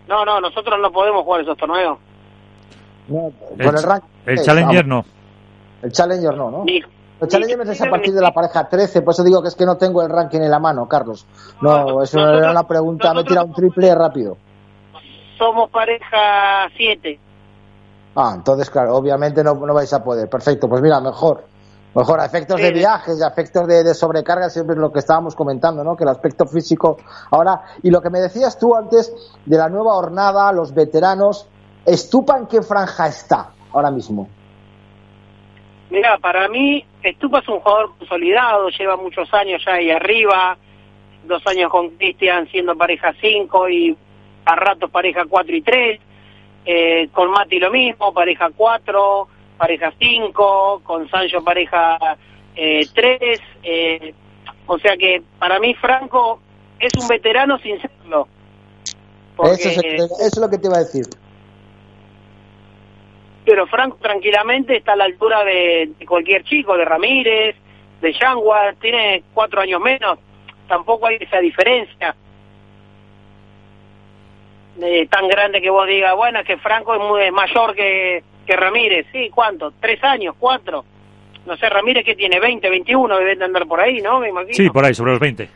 No, no, nosotros no podemos jugar esos torneos. No, el, el, rank, el Challenger no. El Challenger no, ¿no? el Challenger es a partir de la pareja 13, por eso digo que es que no tengo el ranking en la mano, Carlos. No, eso era una pregunta, me tira un triple rápido. Somos pareja 7. Ah, entonces, claro, obviamente no, no vais a poder. Perfecto, pues mira, mejor. Mejor, a efectos de viajes y a efectos de, sobrecarga, siempre es lo que estábamos comentando, ¿no? Que el aspecto físico. Ahora, y lo que me decías tú antes de la nueva hornada, los veteranos, ¿Estupa en qué franja está ahora mismo? Mira, para mí, Estupa es un jugador consolidado, lleva muchos años ya ahí arriba, dos años con Cristian siendo pareja 5 y a ratos pareja 4 y 3 eh, con Mati lo mismo, pareja 4, pareja 5, con Sancho pareja 3. Eh, eh, o sea que para mí Franco es un veterano sin serlo. eso, es, lo que te iba a decir. pero Franco tranquilamente está a la altura de, cualquier chico, de Ramírez, de Yanguas, tiene cuatro años menos, tampoco hay esa diferencia eh, tan grande que vos digas, bueno, es que Franco es, muy, mayor que, que Ramírez, sí, ¿cuánto? ¿Tres años? ¿Cuatro? No sé, Ramírez que tiene 20, 21, debe de andar por ahí, ¿no? Me imagino. Sí, por ahí, sobre los 20.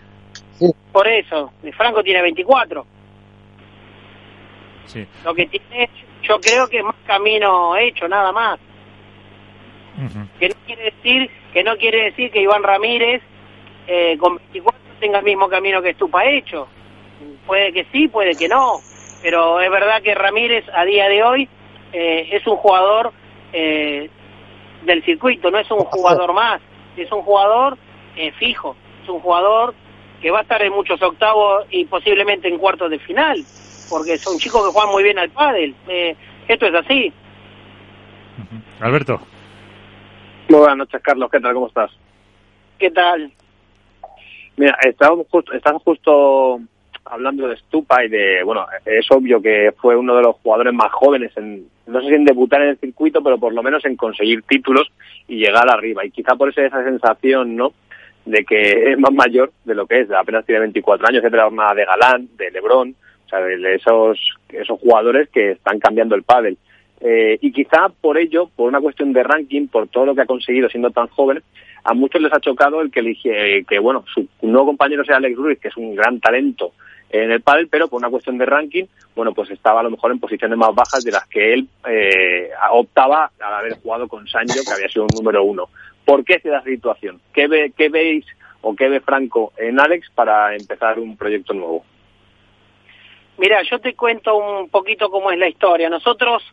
Por eso, Franco tiene 24. Sí. Lo que tiene, yo creo que es más camino hecho, nada más. Que no quiere decir que no quiere decir que Iván Ramírez eh, con 24 tenga el mismo camino que Estupa hecho. Puede que sí, puede que no. Pero es verdad que Ramírez a día de hoy eh, es un jugador eh, del circuito, no es un jugador más, es un jugador eh, fijo, es un jugador que va a estar en muchos octavos y posiblemente en cuartos de final, porque son chicos que juegan muy bien al pádel. Eh, esto es así. Alberto. Muy buenas noches, Carlos. ¿Qué tal? ¿Cómo estás? ¿Qué tal? Mira, estamos justo, estamos justo hablando de Stupa y de, bueno, es obvio que fue uno de los jugadores más jóvenes en, no sé si en debutar en el circuito, pero por lo menos en conseguir títulos y llegar arriba. Y quizá por eso esa sensación, ¿no? De que es más mayor de lo que es, apenas tiene 24 años, etcétera, una de Galán, de Lebron, o sea, de esos, esos jugadores que están cambiando el pádel. Eh, y quizá por ello, por una cuestión de ranking, por todo lo que ha conseguido siendo tan joven, a muchos les ha chocado el que elige, que bueno, su nuevo compañero sea Alex Ruiz, que es un gran talento en el pádel, pero por una cuestión de ranking, bueno, pues estaba a lo mejor en posiciones más bajas de las que él eh, optaba al haber jugado con Sancho, que había sido un número uno. ¿Por qué se da situación? ¿Qué, ve, ¿Qué veis o qué ve Franco en Alex para empezar un proyecto nuevo? Mira, yo te cuento un poquito cómo es la historia. Nosotros,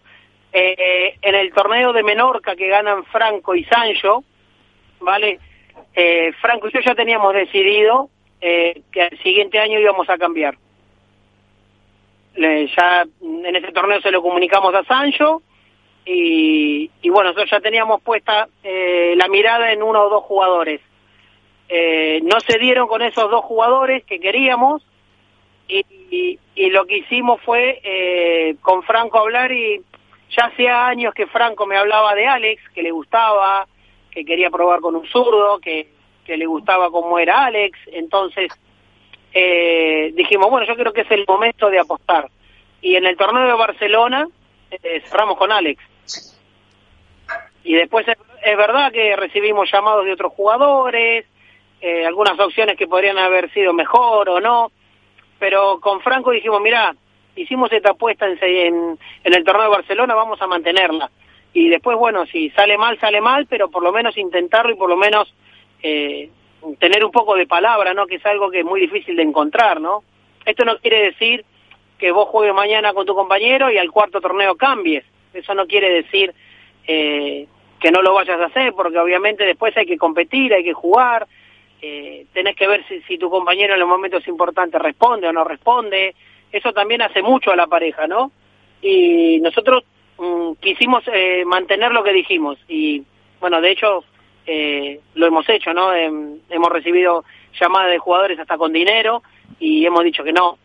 eh, en el torneo de Menorca que ganan Franco y Sancho, ¿vale? Eh, Franco y yo ya teníamos decidido eh, que el siguiente año íbamos a cambiar. ya en ese torneo se lo comunicamos a Sancho y, bueno, nosotros ya teníamos puesta eh, la mirada en uno o dos jugadores. Eh, no se dieron con esos dos jugadores que queríamos y, lo que hicimos fue con Franco hablar y ya hacía años que Franco me hablaba de Alex, que le gustaba, que quería probar con un zurdo, que que le gustaba cómo era Alex, entonces eh, dijimos, bueno, yo creo que es el momento de apostar. Y en el torneo de Barcelona eh, cerramos con Alex. Y después es, verdad que recibimos llamados de otros jugadores, eh, algunas opciones que podrían haber sido mejor o no, pero con Franco dijimos, mira, hicimos esta apuesta en, en, en el torneo de Barcelona, vamos a mantenerla. Y después, bueno, si sale mal, sale mal, pero por lo menos intentarlo y por lo menos eh, tener un poco de palabra, ¿no? Que es algo que es muy difícil de encontrar, ¿no? Esto no quiere decir que vos juegues mañana con tu compañero y al cuarto torneo cambies. Eso no quiere decir eh, que no lo vayas a hacer, porque obviamente después hay que competir, hay que jugar, eh, tenés que ver si, si tu compañero en los momentos importantes responde o no responde. Eso también hace mucho a la pareja, ¿no? Y nosotros mm, quisimos eh, mantener lo que dijimos y, bueno, de hecho eh, lo hemos hecho, ¿no? Em, hemos recibido llamadas de jugadores hasta con dinero y hemos dicho que no,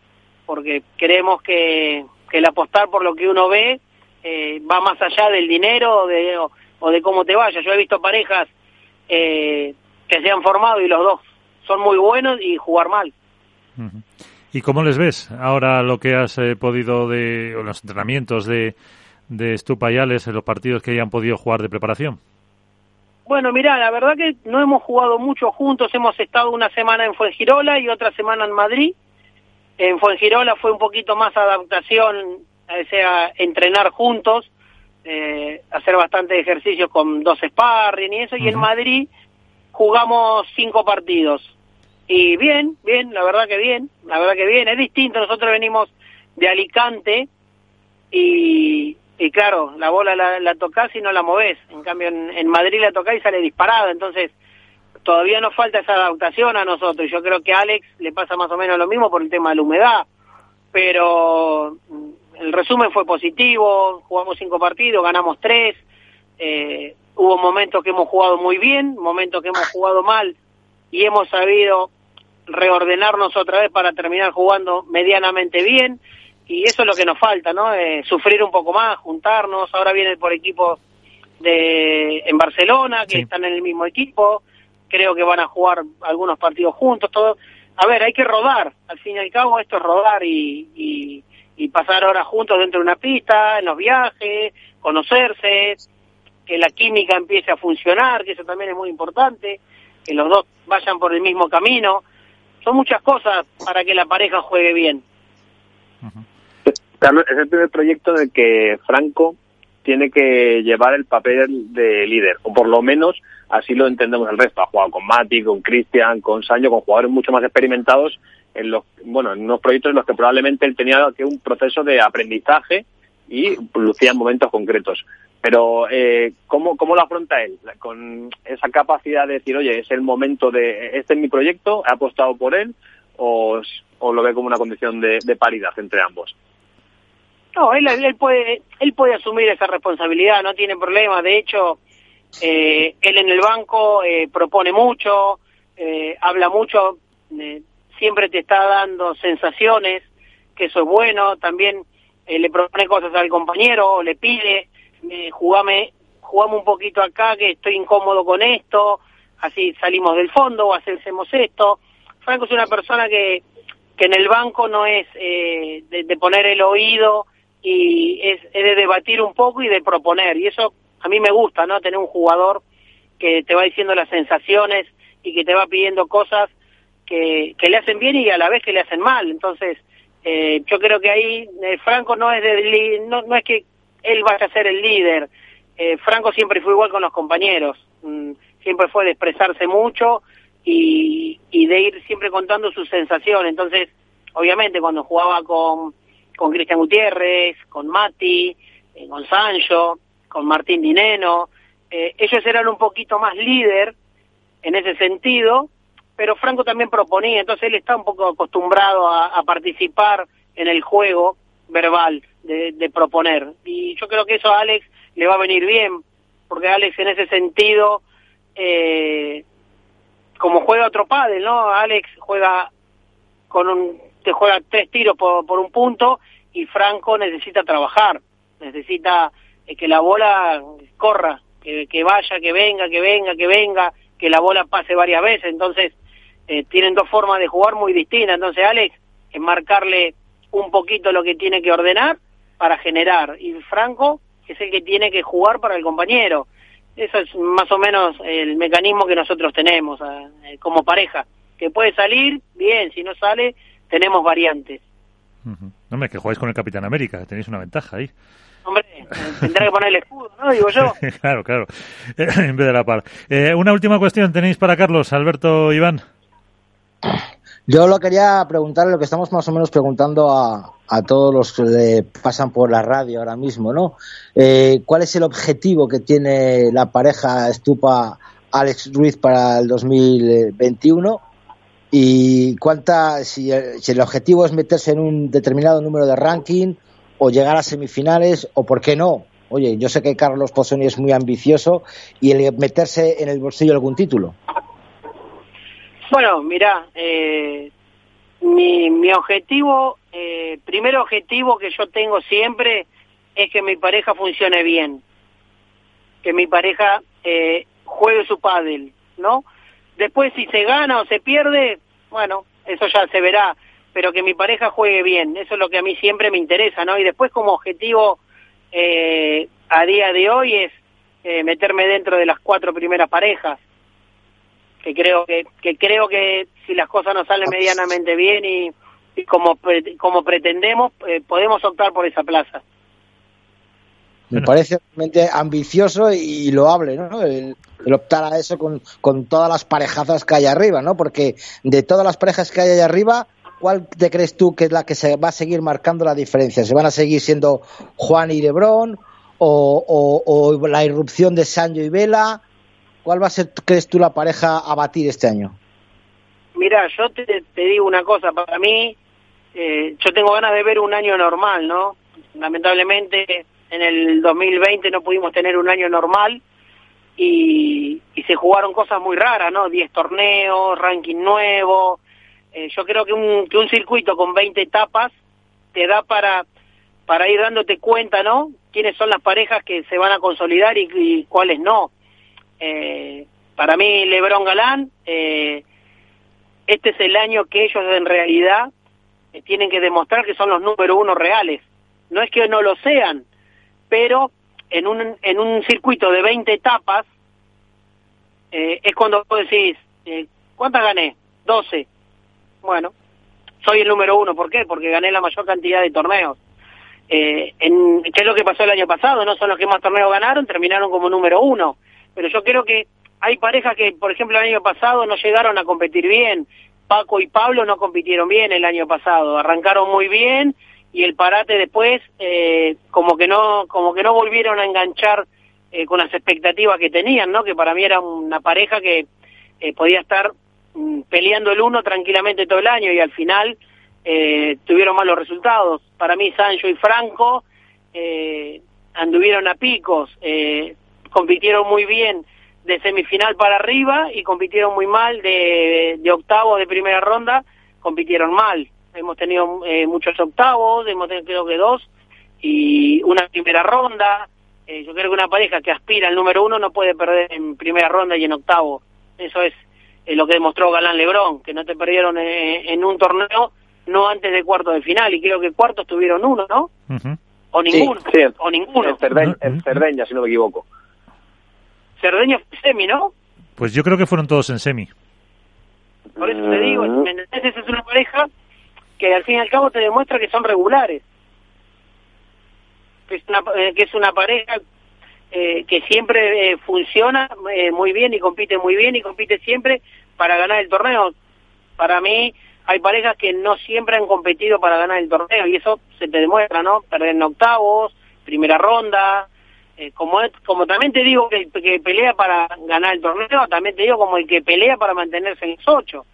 porque creemos que, que el apostar por lo que uno ve eh, va más allá del dinero o de, o, de cómo te vaya. Yo he visto parejas eh, que se han formado y los dos son muy buenos y jugar mal. ¿Y cómo les ves ahora lo que has eh, podido de los entrenamientos de, de Stupa y Alex en los partidos que hayan podido jugar de preparación? Bueno, mira, la verdad que no hemos jugado mucho juntos, hemos estado una semana en Fuengirola y otra semana en Madrid. En Fuengirola fue un poquito más adaptación, o sea, entrenar juntos, eh, hacer bastante ejercicio con dos sparring y eso, y en Madrid jugamos cinco partidos. Y bien, bien, la verdad que bien, la verdad que bien, es distinto, nosotros venimos de Alicante y, y claro, la bola la, la tocas y no la movés. En cambio, en, Madrid la tocás y sale disparada. Entonces, todavía nos falta esa adaptación a nosotros. Yo creo que a Alex le pasa más o menos lo mismo por el tema de la humedad. Pero mm, el resumen fue positivo. Jugamos cinco partidos, ganamos tres. Eh, hubo momentos que hemos jugado muy bien, momentos que hemos jugado mal y hemos sabido reordenarnos otra vez para terminar jugando medianamente bien y eso es lo que nos falta, ¿no? Eh, sufrir un poco más, juntarnos. Ahora viene por equipo de en Barcelona, que están en el mismo equipo. Creo que van a jugar algunos partidos juntos, todo. A ver, hay que rodar. Al fin y al cabo, esto es rodar y, y, y pasar horas juntos dentro de una pista, en los viajes, conocerse, que la química empiece a funcionar, que eso también es muy importante, que los dos vayan por el mismo camino. Son muchas cosas para que la pareja juegue bien. Carlos, es el primer proyecto en el que Franco tiene que llevar el papel de líder, o por lo menos así lo entendemos el resto. Ha jugado con Mati, con Cristian, con Sancho, con jugadores mucho más experimentados en los, bueno, en unos proyectos en los que probablemente él tenía que un proceso de aprendizaje y lucía en momentos concretos. Pero, eh, ¿cómo, ¿cómo lo afronta él? Con esa capacidad de decir, oye, es el momento de, este es mi proyecto, he apostado por él, o, lo ve como una condición de paridad entre ambos. No, él, puede él puede asumir esa responsabilidad, no tiene problema. De hecho, eh, él en el banco eh, propone mucho, eh, habla mucho, siempre te está dando sensaciones, que eso es bueno. También le propone cosas al compañero, le pide, jugame, jugame un poquito acá, que estoy incómodo con esto, así salimos del fondo o hacemos esto. Franco es una persona que, que en el banco no es de poner el oído y es, de debatir un poco y de proponer. Y eso a mí me gusta, ¿no? Tener un jugador que te va diciendo las sensaciones y que te va pidiendo cosas que, que le hacen bien y a la vez que le hacen mal. Entonces, eh, yo creo que ahí eh, Franco no es de, no, no es que él vaya a ser el líder. Eh, Franco siempre fue igual con los compañeros. Mm, siempre fue de expresarse mucho y, y de ir siempre contando sus sensaciones. Entonces, obviamente, cuando jugaba con con Cristian Gutiérrez, con Mati, eh, con Sancho, con Martín Dineno. Eh, ellos eran un poquito más líder en ese sentido, pero Franco también proponía, entonces él está un poco acostumbrado a, a participar en el juego verbal de, de, proponer. Y yo creo que eso a Alex le va a venir bien, porque Alex en ese sentido, eh, como juega otro padre, ¿no? Alex juega con un te juega tres tiros por, por un punto y Franco necesita trabajar, necesita eh, que la bola corra, que, que, vaya, que venga, que venga, que venga, que la bola pase varias veces. Entonces, eh, tienen dos formas de jugar muy distintas. Entonces, Alex, es marcarle un poquito lo que tiene que ordenar para generar. Y Franco es el que tiene que jugar para el compañero. Eso es más o menos el mecanismo que nosotros tenemos eh, como pareja. Que puede salir, bien, si no sale, tenemos variantes. Uh -huh. Hombre, que jugáis con el Capitán América, tenéis una ventaja ahí. Hombre, tendrá que poner el escudo, ¿no? Digo yo. claro, claro, en vez de la par. Eh, una última cuestión tenéis para Carlos, Alberto, Iván. Yo lo quería preguntar, lo que estamos más o menos preguntando a, a todos los que le pasan por la radio ahora mismo, ¿no? Eh, ¿Cuál es el objetivo que tiene la pareja Estupa Alex Ruiz para el 2021? Y cuánta si el, si el, objetivo es meterse en un determinado número de ranking o llegar a semifinales o por qué no. Oye yo sé que Carlos Pozzoni es muy ambicioso y el meterse en el bolsillo algún título. Bueno mira eh, mi, mi objetivo eh, primer objetivo que yo tengo siempre es que mi pareja funcione bien. Que mi pareja eh, juegue su pádel no Después, si se gana o se pierde, bueno, eso ya se verá, pero que mi pareja juegue bien, eso es lo que a mí siempre me interesa, ¿no? Y después como objetivo eh, a día de hoy es eh, meterme dentro de las cuatro primeras parejas, que creo que, que creo que si las cosas nos salen medianamente bien y, como, como pretendemos, eh, podemos optar por esa plaza. Me parece realmente ambicioso y loable, ¿no? El, el optar a eso con, con, todas las parejazas que hay arriba, ¿no? Porque de todas las parejas que hay allá arriba, ¿cuál te crees tú que es la que se va a seguir marcando la diferencia? ¿Se van a seguir siendo Juan y Lebrón? ¿O, o, o la irrupción de Sancho y Vela? ¿Cuál va a ser, crees tú, la pareja a batir este año? Mira, yo te, te digo una cosa, para mí, eh, yo tengo ganas de ver un año normal, ¿no? Lamentablemente en el 2020 no pudimos tener un año normal y, se jugaron cosas muy raras, ¿no? 10 torneos, ranking nuevo. Eh, yo creo que un, circuito con 20 etapas te da para, para ir dándote cuenta, ¿no? Quiénes son las parejas que se van a consolidar y, cuáles no. Eh, para mí, Lebron Galán, eh, este es el año que ellos en realidad tienen que demostrar que son los número uno reales. No es que no lo sean, pero en un, en un circuito de 20 etapas, eh, es cuando vos decís, eh, ¿cuántas gané? 12. Bueno, soy el número uno. ¿Por qué? Porque gané la mayor cantidad de torneos. Eh, en, ¿Qué es lo que pasó el año pasado? No son los que más torneos ganaron, terminaron como número uno. Pero yo creo que hay parejas que, por ejemplo, el año pasado no llegaron a competir bien. Paco y Pablo no compitieron bien el año pasado. Arrancaron muy bien y el parate después eh, como que no como que no volvieron a enganchar eh, con las expectativas que tenían, ¿no? Que para mí era una pareja que eh, podía estar mm, peleando el uno tranquilamente todo el año y al final tuvieron malos resultados. Para mí Sancho y Franco anduvieron a picos, compitieron muy bien de semifinal para arriba y compitieron muy mal de, de octavos de primera ronda, compitieron mal. Hemos tenido eh, muchos octavos, hemos tenido creo que dos, y una primera ronda. Eh, yo creo que una pareja que aspira al número uno no puede perder en primera ronda y en octavo. Eso es eh, lo que demostró Galán Lebrón, que no te perdieron eh, en un torneo no antes de cuarto de final, y creo que cuartos tuvieron uno, ¿no? O ninguno, sí, o ninguno. El Cerdeña, el Cerdeña, si no me equivoco. Cerdeña fue semi, ¿no? Pues yo creo que fueron todos en semi. Por eso te digo, esa es una pareja que al fin y al cabo te demuestra que son regulares. Que es una, eh, que es una pareja eh, que siempre eh, funciona muy bien y compite muy bien y compite siempre para ganar el torneo. Para mí hay parejas que no siempre han competido para ganar el torneo y eso se te demuestra, ¿no? Perder en octavos, primera ronda, como como también te digo que que pelea para ganar el torneo, también te digo como el que pelea para mantenerse en los ocho,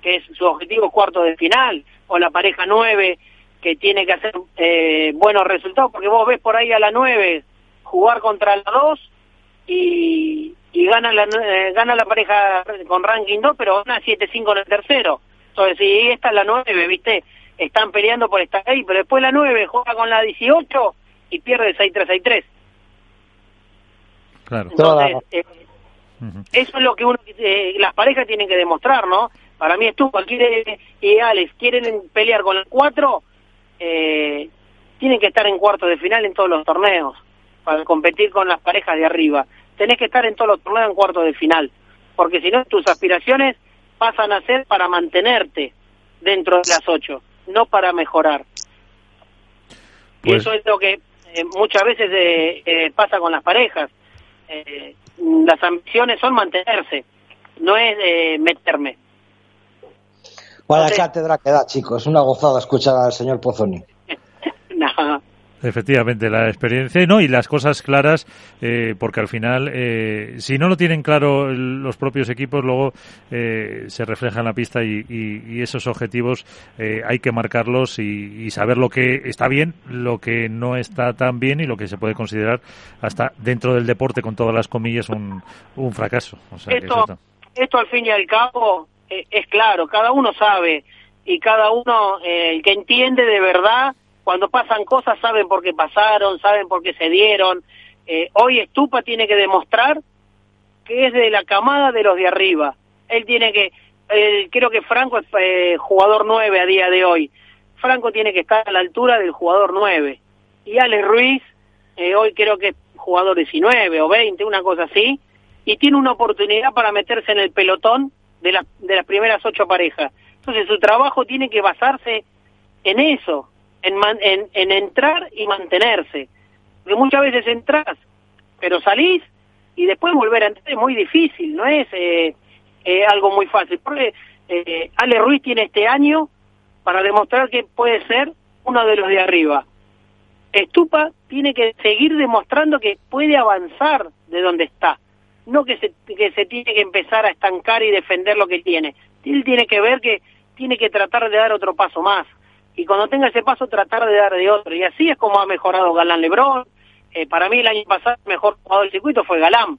que es su objetivo cuarto de final, o la pareja nueve que tiene que hacer eh, buenos resultados, porque vos ves por ahí a la nueve jugar contra la dos y, y gana la eh, gana la pareja con ranking 2, pero gana 7-5 en el tercero. Entonces, si esta es la nueve, ¿viste? Están peleando por estar ahí, pero después la nueve juega con la 18 y pierde 6-3-6-3. Claro. Entonces, eh, eso es lo que uno, eh, las parejas tienen que demostrar, ¿no? Para mí Estupa quiere, y Alex quieren pelear con el 4, eh, tienen que estar en cuarto de final en todos los torneos para competir con las parejas de arriba. Tenés que estar en todos los torneos en cuarto de final, porque si no tus aspiraciones pasan a ser para mantenerte dentro de las ocho, no para mejorar. y Pues- eso es lo que eh, muchas veces eh, eh, pasa con las parejas. Eh, las ambiciones son mantenerse, no es eh, meterme. Vaya Entonces- cátedra que da, chicos. Es una gozada escuchar al señor Pozzoni. No. Efectivamente, la experiencia no y las cosas claras, eh, porque al final, eh, si no lo tienen claro el- los propios equipos, luego eh, se refleja en la pista y, y- y esos objetivos eh, hay que marcarlos y, y saber lo que está bien, lo que no está tan bien y lo que se puede considerar hasta dentro del deporte, con todas las comillas, un, un fracaso. O sea, que esto, eso está- esto al fin y al cabo eh, es claro, cada uno sabe y cada uno, eh, el que entiende de verdad, cuando pasan cosas saben por qué pasaron, saben por qué se dieron. Eh, hoy Estupa tiene que demostrar que es de la camada de los de arriba. Él tiene que, creo que Franco es jugador 9 a día de hoy. Franco tiene que estar a la altura del jugador 9. Y Alex Ruiz, hoy creo que es jugador 19 o 20, una cosa así, y tiene una oportunidad para meterse en el pelotón de, la- de las primeras ocho parejas. Entonces su trabajo tiene que basarse en eso, en, man- en, en entrar y mantenerse. Porque muchas veces entras, pero salís y después volver a entrar es muy difícil, no es eh, algo muy fácil. Porque eh, Ale Ruiz tiene este año para demostrar que puede ser uno de los de arriba. Estupa tiene que seguir demostrando que puede avanzar de donde está, no que se, que se tiene que empezar a estancar y defender lo que tiene. Él tiene que ver que tiene que tratar de dar otro paso más. Y cuando tenga ese paso, tratar de dar de otro. Y así es como ha mejorado Galán Lebrón. Eh, para mí, el año pasado, el mejor jugador del circuito fue Galán.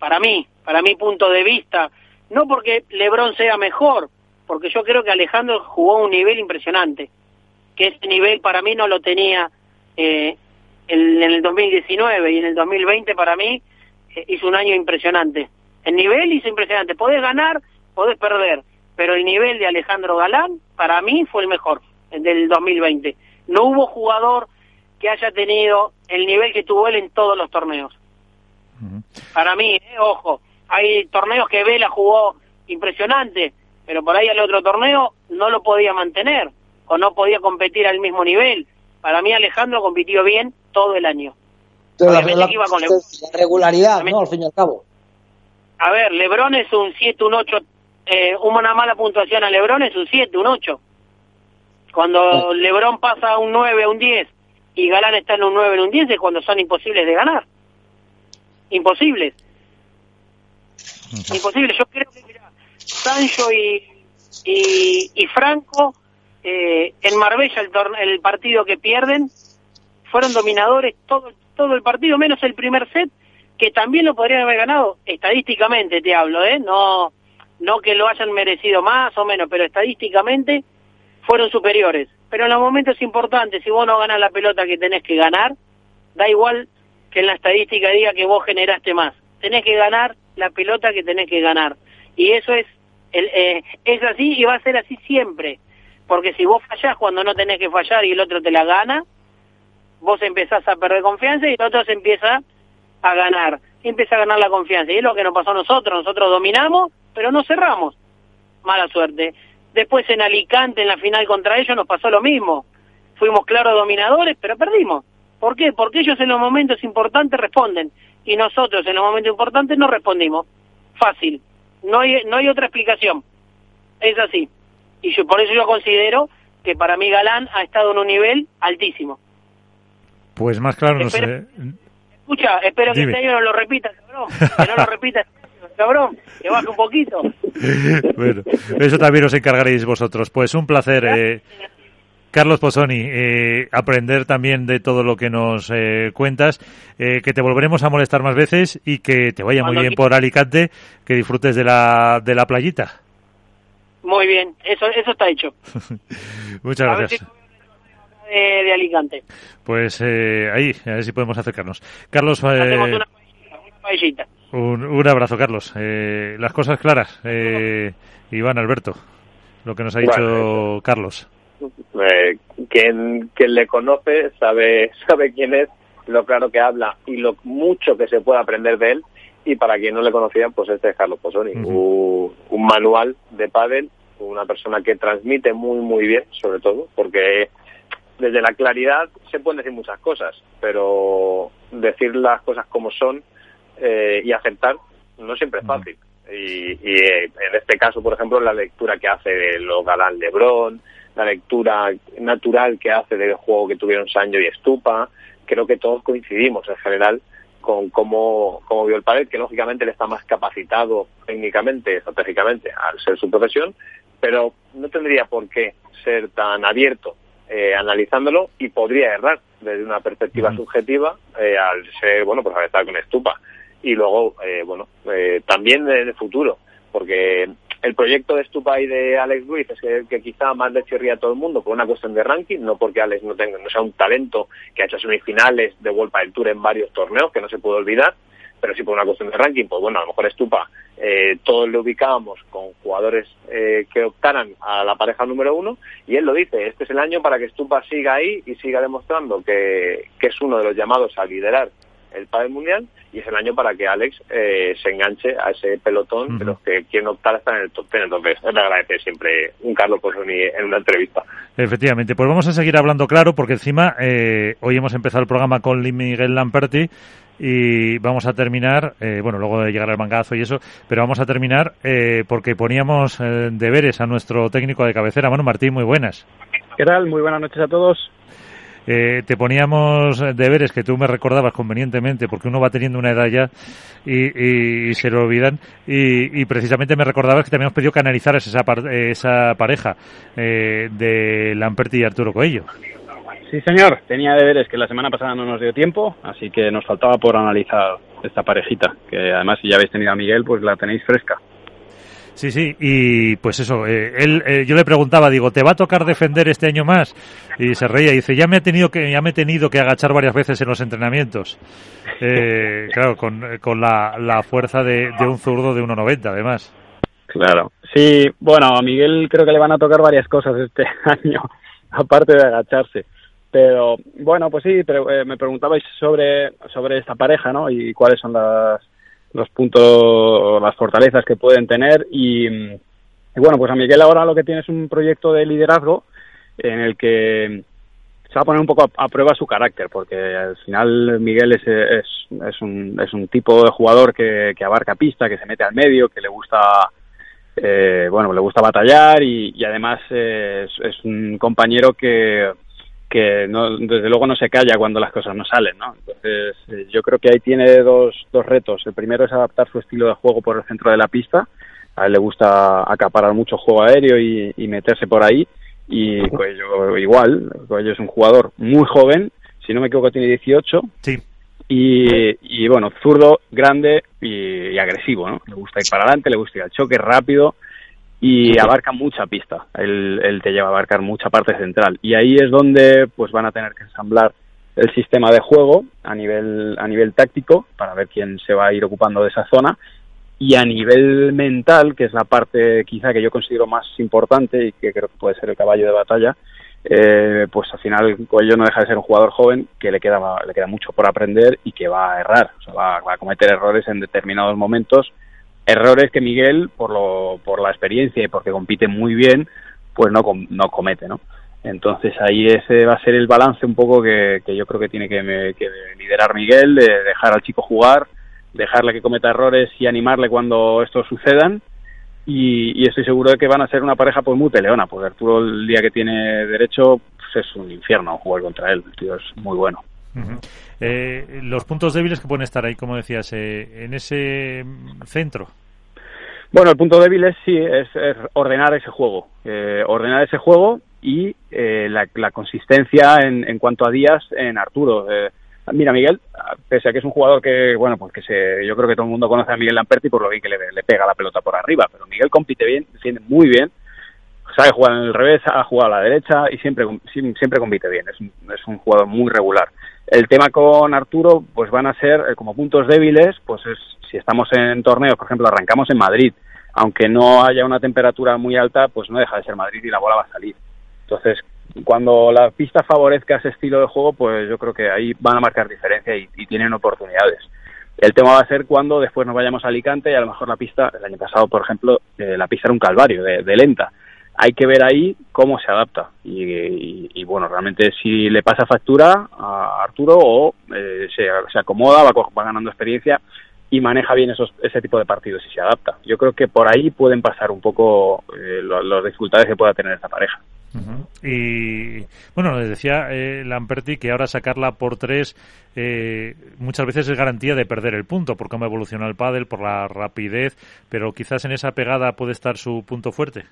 Para mí, para mi punto de vista. No porque Lebrón sea mejor, porque yo creo que Alejandro jugó un nivel impresionante. que ese nivel para mí no lo tenía eh, en, el 2019 y en el 2020 para mí hizo un año impresionante. El nivel hizo impresionante. Podés ganar, podés perder, pero el nivel de Alejandro Galán para mí fue el mejor, el del 2020. No hubo jugador que haya tenido el nivel que tuvo él en todos los torneos. Para mí, eh, ojo, hay torneos que Vela jugó impresionante, pero por ahí el otro torneo no lo podía mantener o no podía competir al mismo nivel. Para mí Alejandro compitió bien todo el año. La, regularidad, ¿no? Al fin y al cabo. A ver, Lebron es un 7, un 8, eh, una mala puntuación a Lebron es un 7, un 8. Cuando Lebron pasa a un 9, a un 10 y Galán está en un 9, en un 10 es cuando son imposibles de ganar. Imposibles. Imposibles. Yo creo que, mira, Sancho y, y, Franco, eh, en Marbella, el, el partido que pierden, fueron dominadores todo, todo el partido, menos el primer set, que también lo podrían haber ganado, estadísticamente te hablo, ¿eh? No, no que lo hayan merecido más o menos, pero estadísticamente fueron superiores. Pero en los momentos importantes, si vos no ganas la pelota que tenés que ganar, da igual que en la estadística diga que vos generaste más. Tenés que ganar la pelota que tenés que ganar. Y eso es, el, eh, es así y va a ser así siempre. Porque si vos fallás cuando no tenés que fallar y el otro te la gana, vos empezás a perder confianza y el otro se empieza a ganar. Empieza a ganar la confianza. Y es lo que nos pasó a nosotros. Nosotros dominamos, pero no cerramos. Mala suerte. Después en Alicante, en la final contra ellos, nos pasó lo mismo. Fuimos claros dominadores, pero perdimos. ¿Por qué? Porque ellos en los momentos importantes responden y nosotros en los momentos importantes no respondimos. Fácil. No hay, no hay otra explicación. Es así. Y yo, por eso yo considero que para mí Galán ha estado en un nivel altísimo. Pues más claro no sé. Escucha, espero que este año no lo repita, cabrón. Que no lo repita, cabrón. Que baje un poquito. bueno, eso también os encargaréis vosotros. Pues un placer. Eh, Carlos Posoni, eh, aprender también de todo lo que nos eh, cuentas, eh, que te volveremos a molestar más veces y que te vaya muy bien por Alicante, que disfrutes de la, de la playita. Muy bien, eso, eso está hecho. Muchas gracias. De, Alicante. Pues ahí, a ver si podemos acercarnos. Carlos. Un, un, abrazo, Carlos. las cosas claras. Iván Alberto, lo que nos ha dicho Carlos. Eh, quien, quien le conoce sabe, sabe quién es, lo claro que habla y lo mucho que se puede aprender de él. Y para quien no le conocía, pues este es Carlos Posoni, un, manual de pádel, una persona que transmite muy, muy bien, sobre todo, porque desde la claridad se pueden decir muchas cosas, pero decir las cosas como son eh, y aceptar no siempre es fácil. Y, y, eh, en este caso, por ejemplo, la lectura que hace de lo galán Lebron, la lectura natural que hace del juego que tuvieron Sancho y Estupa. Creo que todos coincidimos en general con cómo, cómo vio el padre, que lógicamente él está más capacitado técnicamente, estratégicamente, al ser su profesión, pero no tendría por qué ser tan abierto eh, analizándolo y podría errar desde una perspectiva subjetiva eh, al ser, bueno, pues al estar con Estupa. Y luego, eh, bueno, también en el futuro, porque el proyecto de Stupa y de Alex Ruiz es el que quizá más le chirría a todo el mundo por una cuestión de ranking, no porque Alex no tenga, no sea un talento que ha hecho semifinales de World del Tour en varios torneos, que no se puede olvidar, pero sí por una cuestión de ranking, pues bueno, a lo mejor Stupa eh, todos lo ubicábamos con jugadores eh, que optaran a la pareja número uno, y él lo dice, este es el año para que Stupa siga ahí y siga demostrando que, que es uno de los llamados a liderar el Padel Mundial y es el año para que Alex eh, se enganche a ese pelotón de los que quieren optar a estar en el top 10. Entonces, le agradece siempre un Carlos Posoni en una entrevista. Efectivamente, pues vamos a seguir hablando claro porque encima eh, hoy hemos empezado el programa con Miguel Lamperti y vamos a terminar, eh, bueno, luego de llegar al mangazo y eso, pero vamos a terminar porque poníamos deberes a nuestro técnico de cabecera, Manu Martín, muy buenas. ¿Qué tal? Muy buenas noches a todos. Eh, te poníamos deberes que tú me recordabas convenientemente, porque uno va teniendo una edad ya y, se lo olvidan. Y, precisamente me recordabas que también hemos pedido que analizaras esa, esa pareja eh, de Lamperti y Arturo Coello. Sí, señor. Tenía deberes que la semana pasada no nos dio tiempo, así que nos faltaba por analizar esta parejita, que además si ya habéis tenido a Miguel, pues la tenéis fresca. Sí, sí, y pues eso, eh, él, eh, yo le preguntaba, digo, ¿te va a tocar defender este año más? Y se reía y dice, ya me he tenido que, ya me he tenido que agachar varias veces en los entrenamientos. Eh, claro, con, con la, la fuerza de, de un zurdo de 1,90 además. Claro. Sí, bueno, a Miguel creo que le van a tocar varias cosas este año, aparte de agacharse. Pero bueno, pues sí, pero, eh, me preguntabais sobre, sobre esta pareja, ¿no? Y cuáles son las, los puntos, las fortalezas que pueden tener. Y, bueno, pues a Miguel ahora lo que tiene es un proyecto de liderazgo en el que se va a poner un poco a, prueba su carácter, porque al final Miguel es, es, es, un, es un tipo de jugador que, abarca pista, que se mete al medio, que le gusta eh, bueno, le gusta batallar y, además eh, es, un compañero que, que no, desde luego no se calla cuando las cosas no salen, ¿no? Entonces eh, yo creo que ahí tiene dos, dos retos. El primero es adaptar su estilo de juego por el centro de la pista. A él le gusta acaparar mucho juego aéreo y, y meterse por ahí. Y Coello igual, Coello es un jugador muy joven, si no me equivoco tiene 18. Sí. Y, y bueno, zurdo, grande y, y, agresivo, ¿no? Le gusta ir para adelante, le gusta ir al choque rápido y abarca mucha pista. Él, él, te lleva a abarcar mucha parte central. Y ahí es donde pues van a tener que ensamblar el sistema de juego a nivel, a nivel táctico para ver quién se va a ir ocupando de esa zona. Y a nivel mental, que es la parte quizá que yo considero más importante y que creo que puede ser el caballo de batalla, eh, pues al final Coello no deja de ser un jugador joven que le queda, le queda mucho por aprender y que va a errar, o sea, va, va, a cometer errores en determinados momentos, errores que Miguel, por, lo, por la experiencia y porque compite muy bien, pues no, no comete, ¿no? Entonces ahí ese va a ser el balance un poco que, que yo creo que tiene que, liderar Miguel, de dejar al chico jugar, dejarle que cometa errores y animarle cuando estos sucedan y, y, estoy seguro de que van a ser una pareja pues muy peleona, porque Arturo el día que tiene derecho pues es un infierno jugar contra él, el tío es muy bueno. Eh, los puntos débiles que pueden estar ahí, como decías, eh, en ese centro. Bueno, el punto débil es sí, es, es ordenar ese juego, eh, ordenar ese juego y eh, la, la, consistencia en, en, cuanto a días en Arturo. Eh, Mira, Miguel, pese a que es un jugador que, bueno, pues que se, yo creo que todo el mundo conoce a Miguel Lamperti por lo bien que le, pega la pelota por arriba, pero Miguel compite bien, defiende muy bien, sabe jugar en el revés, ha jugado a la derecha y siempre, siempre compite bien, es un, es un jugador muy regular. El tema con Arturo, pues van a ser eh, como puntos débiles, pues es, si estamos en torneos, por ejemplo, arrancamos en Madrid, aunque no haya una temperatura muy alta, pues no deja de ser Madrid y la bola va a salir. Entonces, cuando la pista favorezca ese estilo de juego, pues yo creo que ahí van a marcar diferencia y, tienen oportunidades. El tema va a ser cuando después nos vayamos a Alicante y a lo mejor la pista, el año pasado, por ejemplo, eh, la pista era un calvario de, de, lenta. Hay que ver ahí cómo se adapta y, y, bueno, realmente si le pasa factura a Arturo o eh, se, se, acomoda, va, va ganando experiencia y maneja bien esos, ese tipo de partidos y se adapta. Yo creo que por ahí pueden pasar un poco eh, las dificultades que pueda tener esta pareja. Y bueno, les decía eh, Lamperti que ahora sacarla por tres eh, muchas veces es garantía de perder el punto por cómo evoluciona el pádel, por la rapidez, pero quizás en esa pegada puede estar su punto fuerte.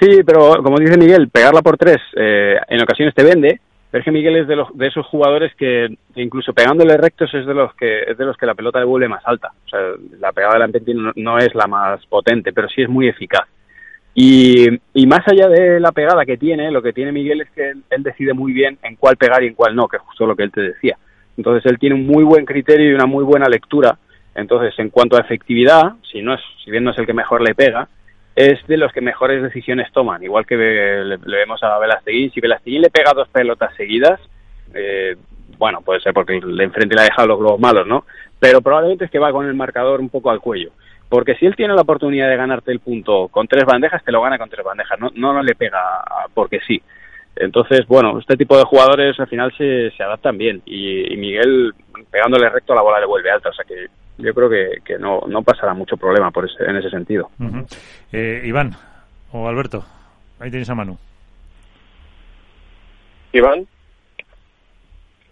Sí, pero como dice Miguel, pegarla por tres eh, en ocasiones te vende, pero es que Miguel es de, los, de esos jugadores que incluso pegándole rectos es de los que es de los que la pelota devuelve más alta. O sea, la pegada de Lamperti no, no es la más potente, pero sí es muy eficaz. Y, y, más allá de la pegada que tiene, lo que tiene Miguel es que él, él, decide muy bien en cuál pegar y en cuál no, que es justo lo que él te decía. Entonces él tiene un muy buen criterio y una muy buena lectura. Entonces, en cuanto a efectividad, si no es, si bien no es el que mejor le pega, es de los que mejores decisiones toman. Igual que le, le vemos a Velasteguín, si Velasteguín le pega dos pelotas seguidas, eh, bueno, puede ser porque de enfrente le ha dejado los globos malos, ¿no? Pero probablemente es que va con el marcador un poco al cuello. Porque si él tiene la oportunidad de ganarte el punto con tres bandejas, te lo gana con tres bandejas, no, no, no le pega porque sí. Entonces, bueno, este tipo de jugadores al final se, se adaptan bien y, y, Miguel pegándole recto la bola le vuelve alta, o sea que yo creo que, que no, no pasará mucho problema por ese, en ese sentido. Uh -huh. eh, Iván o Alberto, ahí tenéis a Manu. Iván.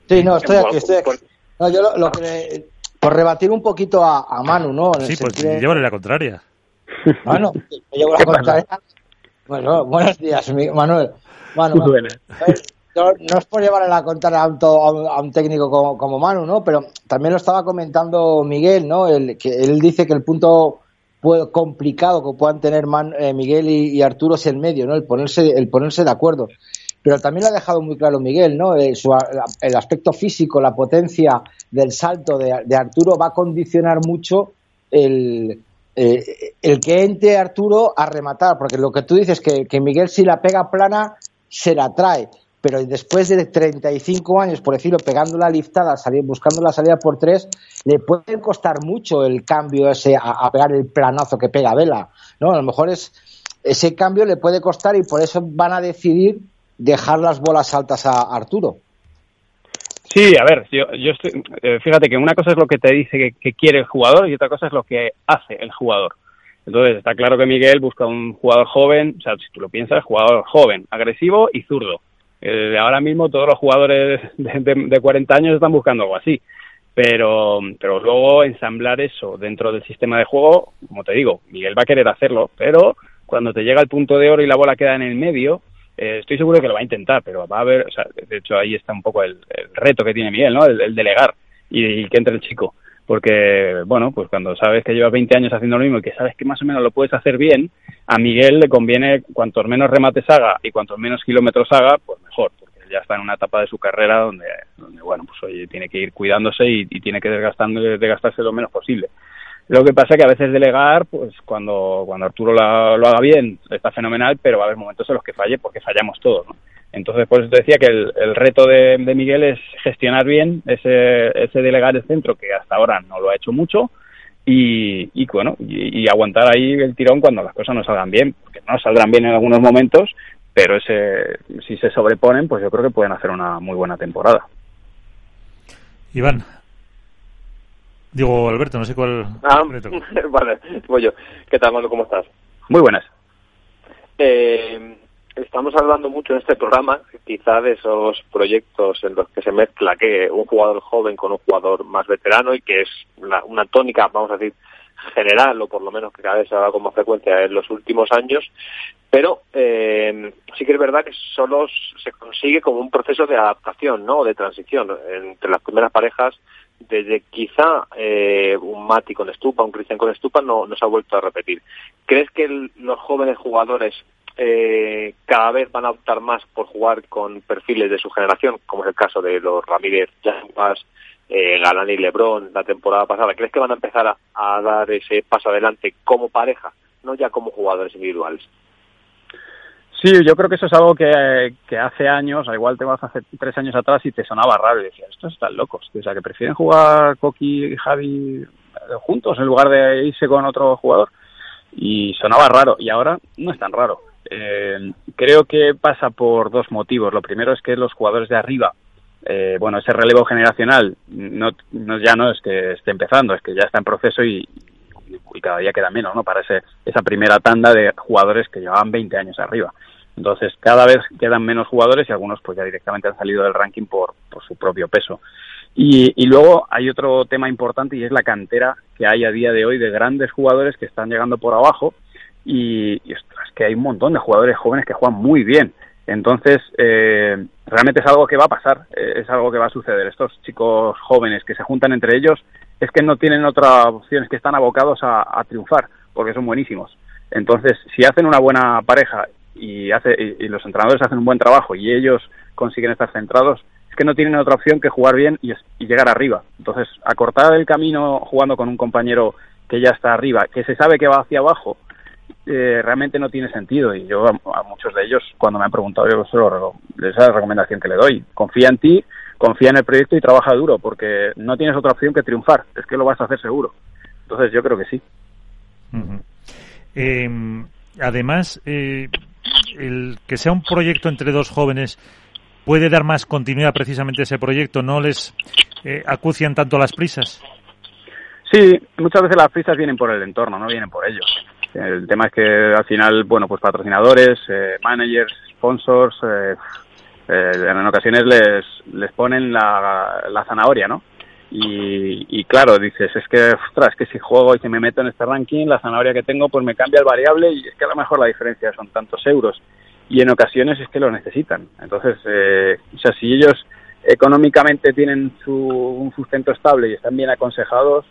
Sí, no, estoy aquí, estoy aquí. No, yo lo, lo que por rebatir un poquito a, a Manu, ¿no? En sí, pues de... llévale la contraria. Bueno, me llevo la contraria. Bueno, buenos días, Manuel. Bueno, yo, no es por llevarle la contraria a un, a un técnico como, como, Manu, ¿no? Pero también lo estaba comentando Miguel, ¿no? El, que él dice que el punto complicado que puedan tener eh, Miguel y, Arturo es el medio, ¿no? El ponerse, el ponerse de acuerdo. Pero también lo ha dejado muy claro Miguel, ¿no? Eh, el aspecto físico, la potencia del salto de, Arturo va a condicionar mucho el, eh, el que entre Arturo a rematar, porque lo que tú dices que, que Miguel si la pega plana se la trae, pero después de 35 años, por decirlo, pegando la liftada, buscando la salida por tres, le puede costar mucho el cambio ese a, pegar el planazo que pega Vela, ¿no? A lo mejor es ese cambio le puede costar y por eso van a decidir dejar las bolas altas a Arturo. Sí, a ver, yo, yo estoy, eh, fíjate que una cosa es lo que te dice que, quiere el jugador y otra cosa es lo que hace el jugador. Entonces, está claro que Miguel busca un jugador joven, o sea, si tú lo piensas, jugador joven, agresivo y zurdo. Eh, ahora mismo todos los jugadores de, de, 40 años están buscando algo así. Pero, pero luego ensamblar eso dentro del sistema de juego, como te digo, Miguel va a querer hacerlo, pero cuando te llega el punto de oro y la bola queda en el medio, eh, estoy seguro que lo va a intentar, pero va a haber, o sea, de hecho ahí está un poco el, reto que tiene Miguel, ¿no? El, delegar y, y, que entre el chico. Porque, bueno, pues cuando sabes que llevas 20 años haciendo lo mismo y que sabes que más o menos lo puedes hacer bien, a Miguel le conviene cuantos menos remates haga y cuantos menos kilómetros haga, pues mejor, porque ya está en una etapa de su carrera donde, bueno, pues oye, tiene que ir cuidándose y, tiene que desgastando, desgastarse lo menos posible. Lo que pasa es que a veces delegar, pues cuando, cuando Arturo lo, haga bien, está fenomenal, pero va a haber momentos en los que falle porque fallamos todos, ¿no? Entonces, pues te decía que el, reto de, Miguel es gestionar bien ese, ese delegar el centro, que hasta ahora no lo ha hecho mucho, y, y bueno, y, aguantar ahí el tirón cuando las cosas no salgan bien, porque no saldrán bien en algunos momentos, pero ese, si se sobreponen, pues yo creo que pueden hacer una muy buena temporada. Iván. Digo, Alberto, no sé cuál. Ah, vale, voy yo. ¿Qué tal, Manu? ¿Cómo estás? Muy buenas. Eh, estamos hablando mucho en este programa, quizá de esos proyectos en los que se mezcla que un jugador joven con un jugador más veterano y que es una tónica, vamos a decir, general, o por lo menos que cada vez se haga con más frecuencia en los últimos años, pero eh, sí que es verdad que solo se consigue como un proceso de adaptación, ¿no? de transición entre las primeras parejas, desde quizá eh, un Mati con Estupa, un Cristian con Estupa, no, no se ha vuelto a repetir. ¿Crees que los jóvenes jugadores eh, cada vez van a optar más por jugar con perfiles de su generación, como es el caso de los Ramírez, Jambas, eh, Galán y Lebrón la temporada pasada. ¿Crees que van a empezar a, dar ese paso adelante como pareja, no ya como jugadores individuales? Sí, yo creo que eso es algo que, que hace años, al igual te vas hace tres años atrás y te sonaba raro y decías, estos están locos, o sea, que prefieren jugar Coqui y Javi juntos en lugar de irse con otro jugador y sonaba raro y ahora no es tan raro. Eh, creo que pasa por dos motivos. Lo primero es que los jugadores de arriba, eh, bueno, ese relevo generacional no, ya no es que esté empezando, es que ya está en proceso y, cada día queda menos, ¿no? Para ese, esa primera tanda de jugadores que llevaban 20 años arriba. Entonces, cada vez quedan menos jugadores y algunos pues ya directamente han salido del ranking por, por su propio peso. Y, y, luego hay otro tema importante y es la cantera que hay a día de hoy de grandes jugadores que están llegando por abajo y, es que hay un montón de jugadores jóvenes que juegan muy bien. Entonces, eh, realmente es algo que va a pasar, eh, es algo que va a suceder. Estos chicos jóvenes que se juntan entre ellos es que no tienen otra opción, es que están abocados a, triunfar, porque son buenísimos. Entonces, si hacen una buena pareja y, hace, y, los entrenadores hacen un buen trabajo y ellos consiguen estar centrados, es que no tienen otra opción que jugar bien y, y llegar arriba. Entonces, acortar el camino jugando con un compañero que ya está arriba, que se sabe que va hacia abajo, eh, realmente no tiene sentido. Y yo a, muchos de ellos, cuando me han preguntado, yo solo, esa es la recomendación que le doy. Confía en ti, confía en el proyecto y trabaja duro, porque no tienes otra opción que triunfar. Es que lo vas a hacer seguro. Entonces yo creo que sí. Em, además, eh, el que sea un proyecto entre dos jóvenes puede dar más continuidad precisamente a ese proyecto, no les eh, acucian tanto las prisas. Sí, muchas veces las prisas vienen por el entorno, no vienen por ellos. El tema es que al final, bueno, pues patrocinadores, eh, managers, sponsors, eh, eh, en ocasiones les, les ponen la, la zanahoria, ¿no? Y, y, claro, dices, es que, ostras, que si juego y si me meto en este ranking, la zanahoria que tengo, pues me cambia el variable y es que a lo mejor la diferencia son tantos euros. Y en ocasiones es que lo necesitan. Entonces, eh, o sea, si ellos económicamente tienen su, un sustento estable y están bien aconsejados,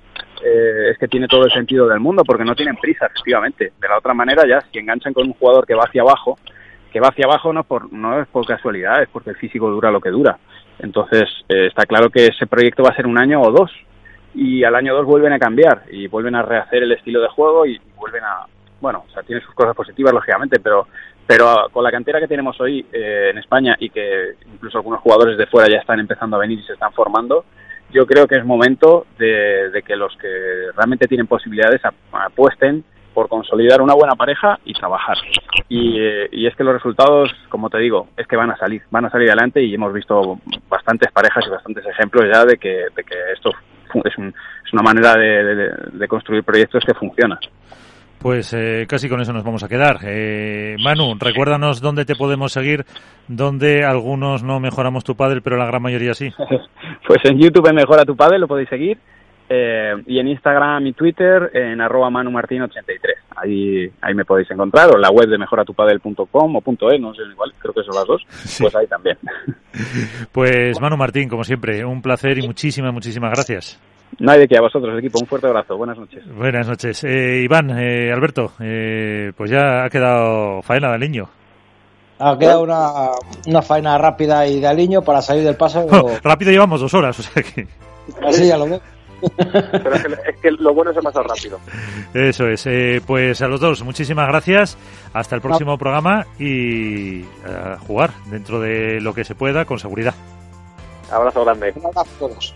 eh, es que tiene todo el sentido del mundo, porque no tienen prisa, efectivamente. De la otra manera, ya, si enganchan con un jugador que va hacia abajo, que va hacia abajo no, por, no es por casualidad, es porque el físico dura lo que dura. Entonces, eh, está claro que ese proyecto va a ser un año o dos, y al año dos vuelven a cambiar y vuelven a rehacer el estilo de juego y vuelven a, bueno, o sea, tiene sus cosas positivas, lógicamente, pero pero con la cantera que tenemos hoy eh, en España y que incluso algunos jugadores de fuera ya están empezando a venir y se están formando, yo creo que es momento de, que los que realmente tienen posibilidades apuesten por consolidar una buena pareja y trabajar. Y, y, es que los resultados, como te digo, es que van a salir, van a salir adelante y hemos visto bastantes parejas y bastantes ejemplos ya de que, de que esto es, es una manera de, de construir proyectos que funciona. Pues eh, casi con eso nos vamos a quedar. Eh, Manu, recuérdanos dónde te podemos seguir, dónde algunos no mejoramos tu padre, pero la gran mayoría sí. pues en YouTube Mejora tu padre, lo podéis seguir. Eh, y en Instagram y Twitter en arroba manumartin83. Ahí, ahí me podéis encontrar, o en la web de mejoratupadel.com o punto .e, no sé, igual, creo que son las dos, pues ahí también. Pues Manu Martín, como siempre, un placer y muchísimas, muchísimas gracias. No hay de qué, a vosotros, equipo. Un fuerte abrazo. Buenas noches. Buenas noches. Eh, Iván, eh, Alberto, eh, pues ya ha quedado faena de Aliño. Ha quedado una, una faena rápida y de Aliño para salir del paso. rápido llevamos dos horas, o sea que... Así ya lo veo. Pero es que, es que, lo bueno es pasar rápido. Eso es. Eh, pues a los dos, muchísimas gracias. Hasta el próximo programa y a jugar dentro de lo que se pueda con seguridad. Abrazo grande. Un abrazo a todos.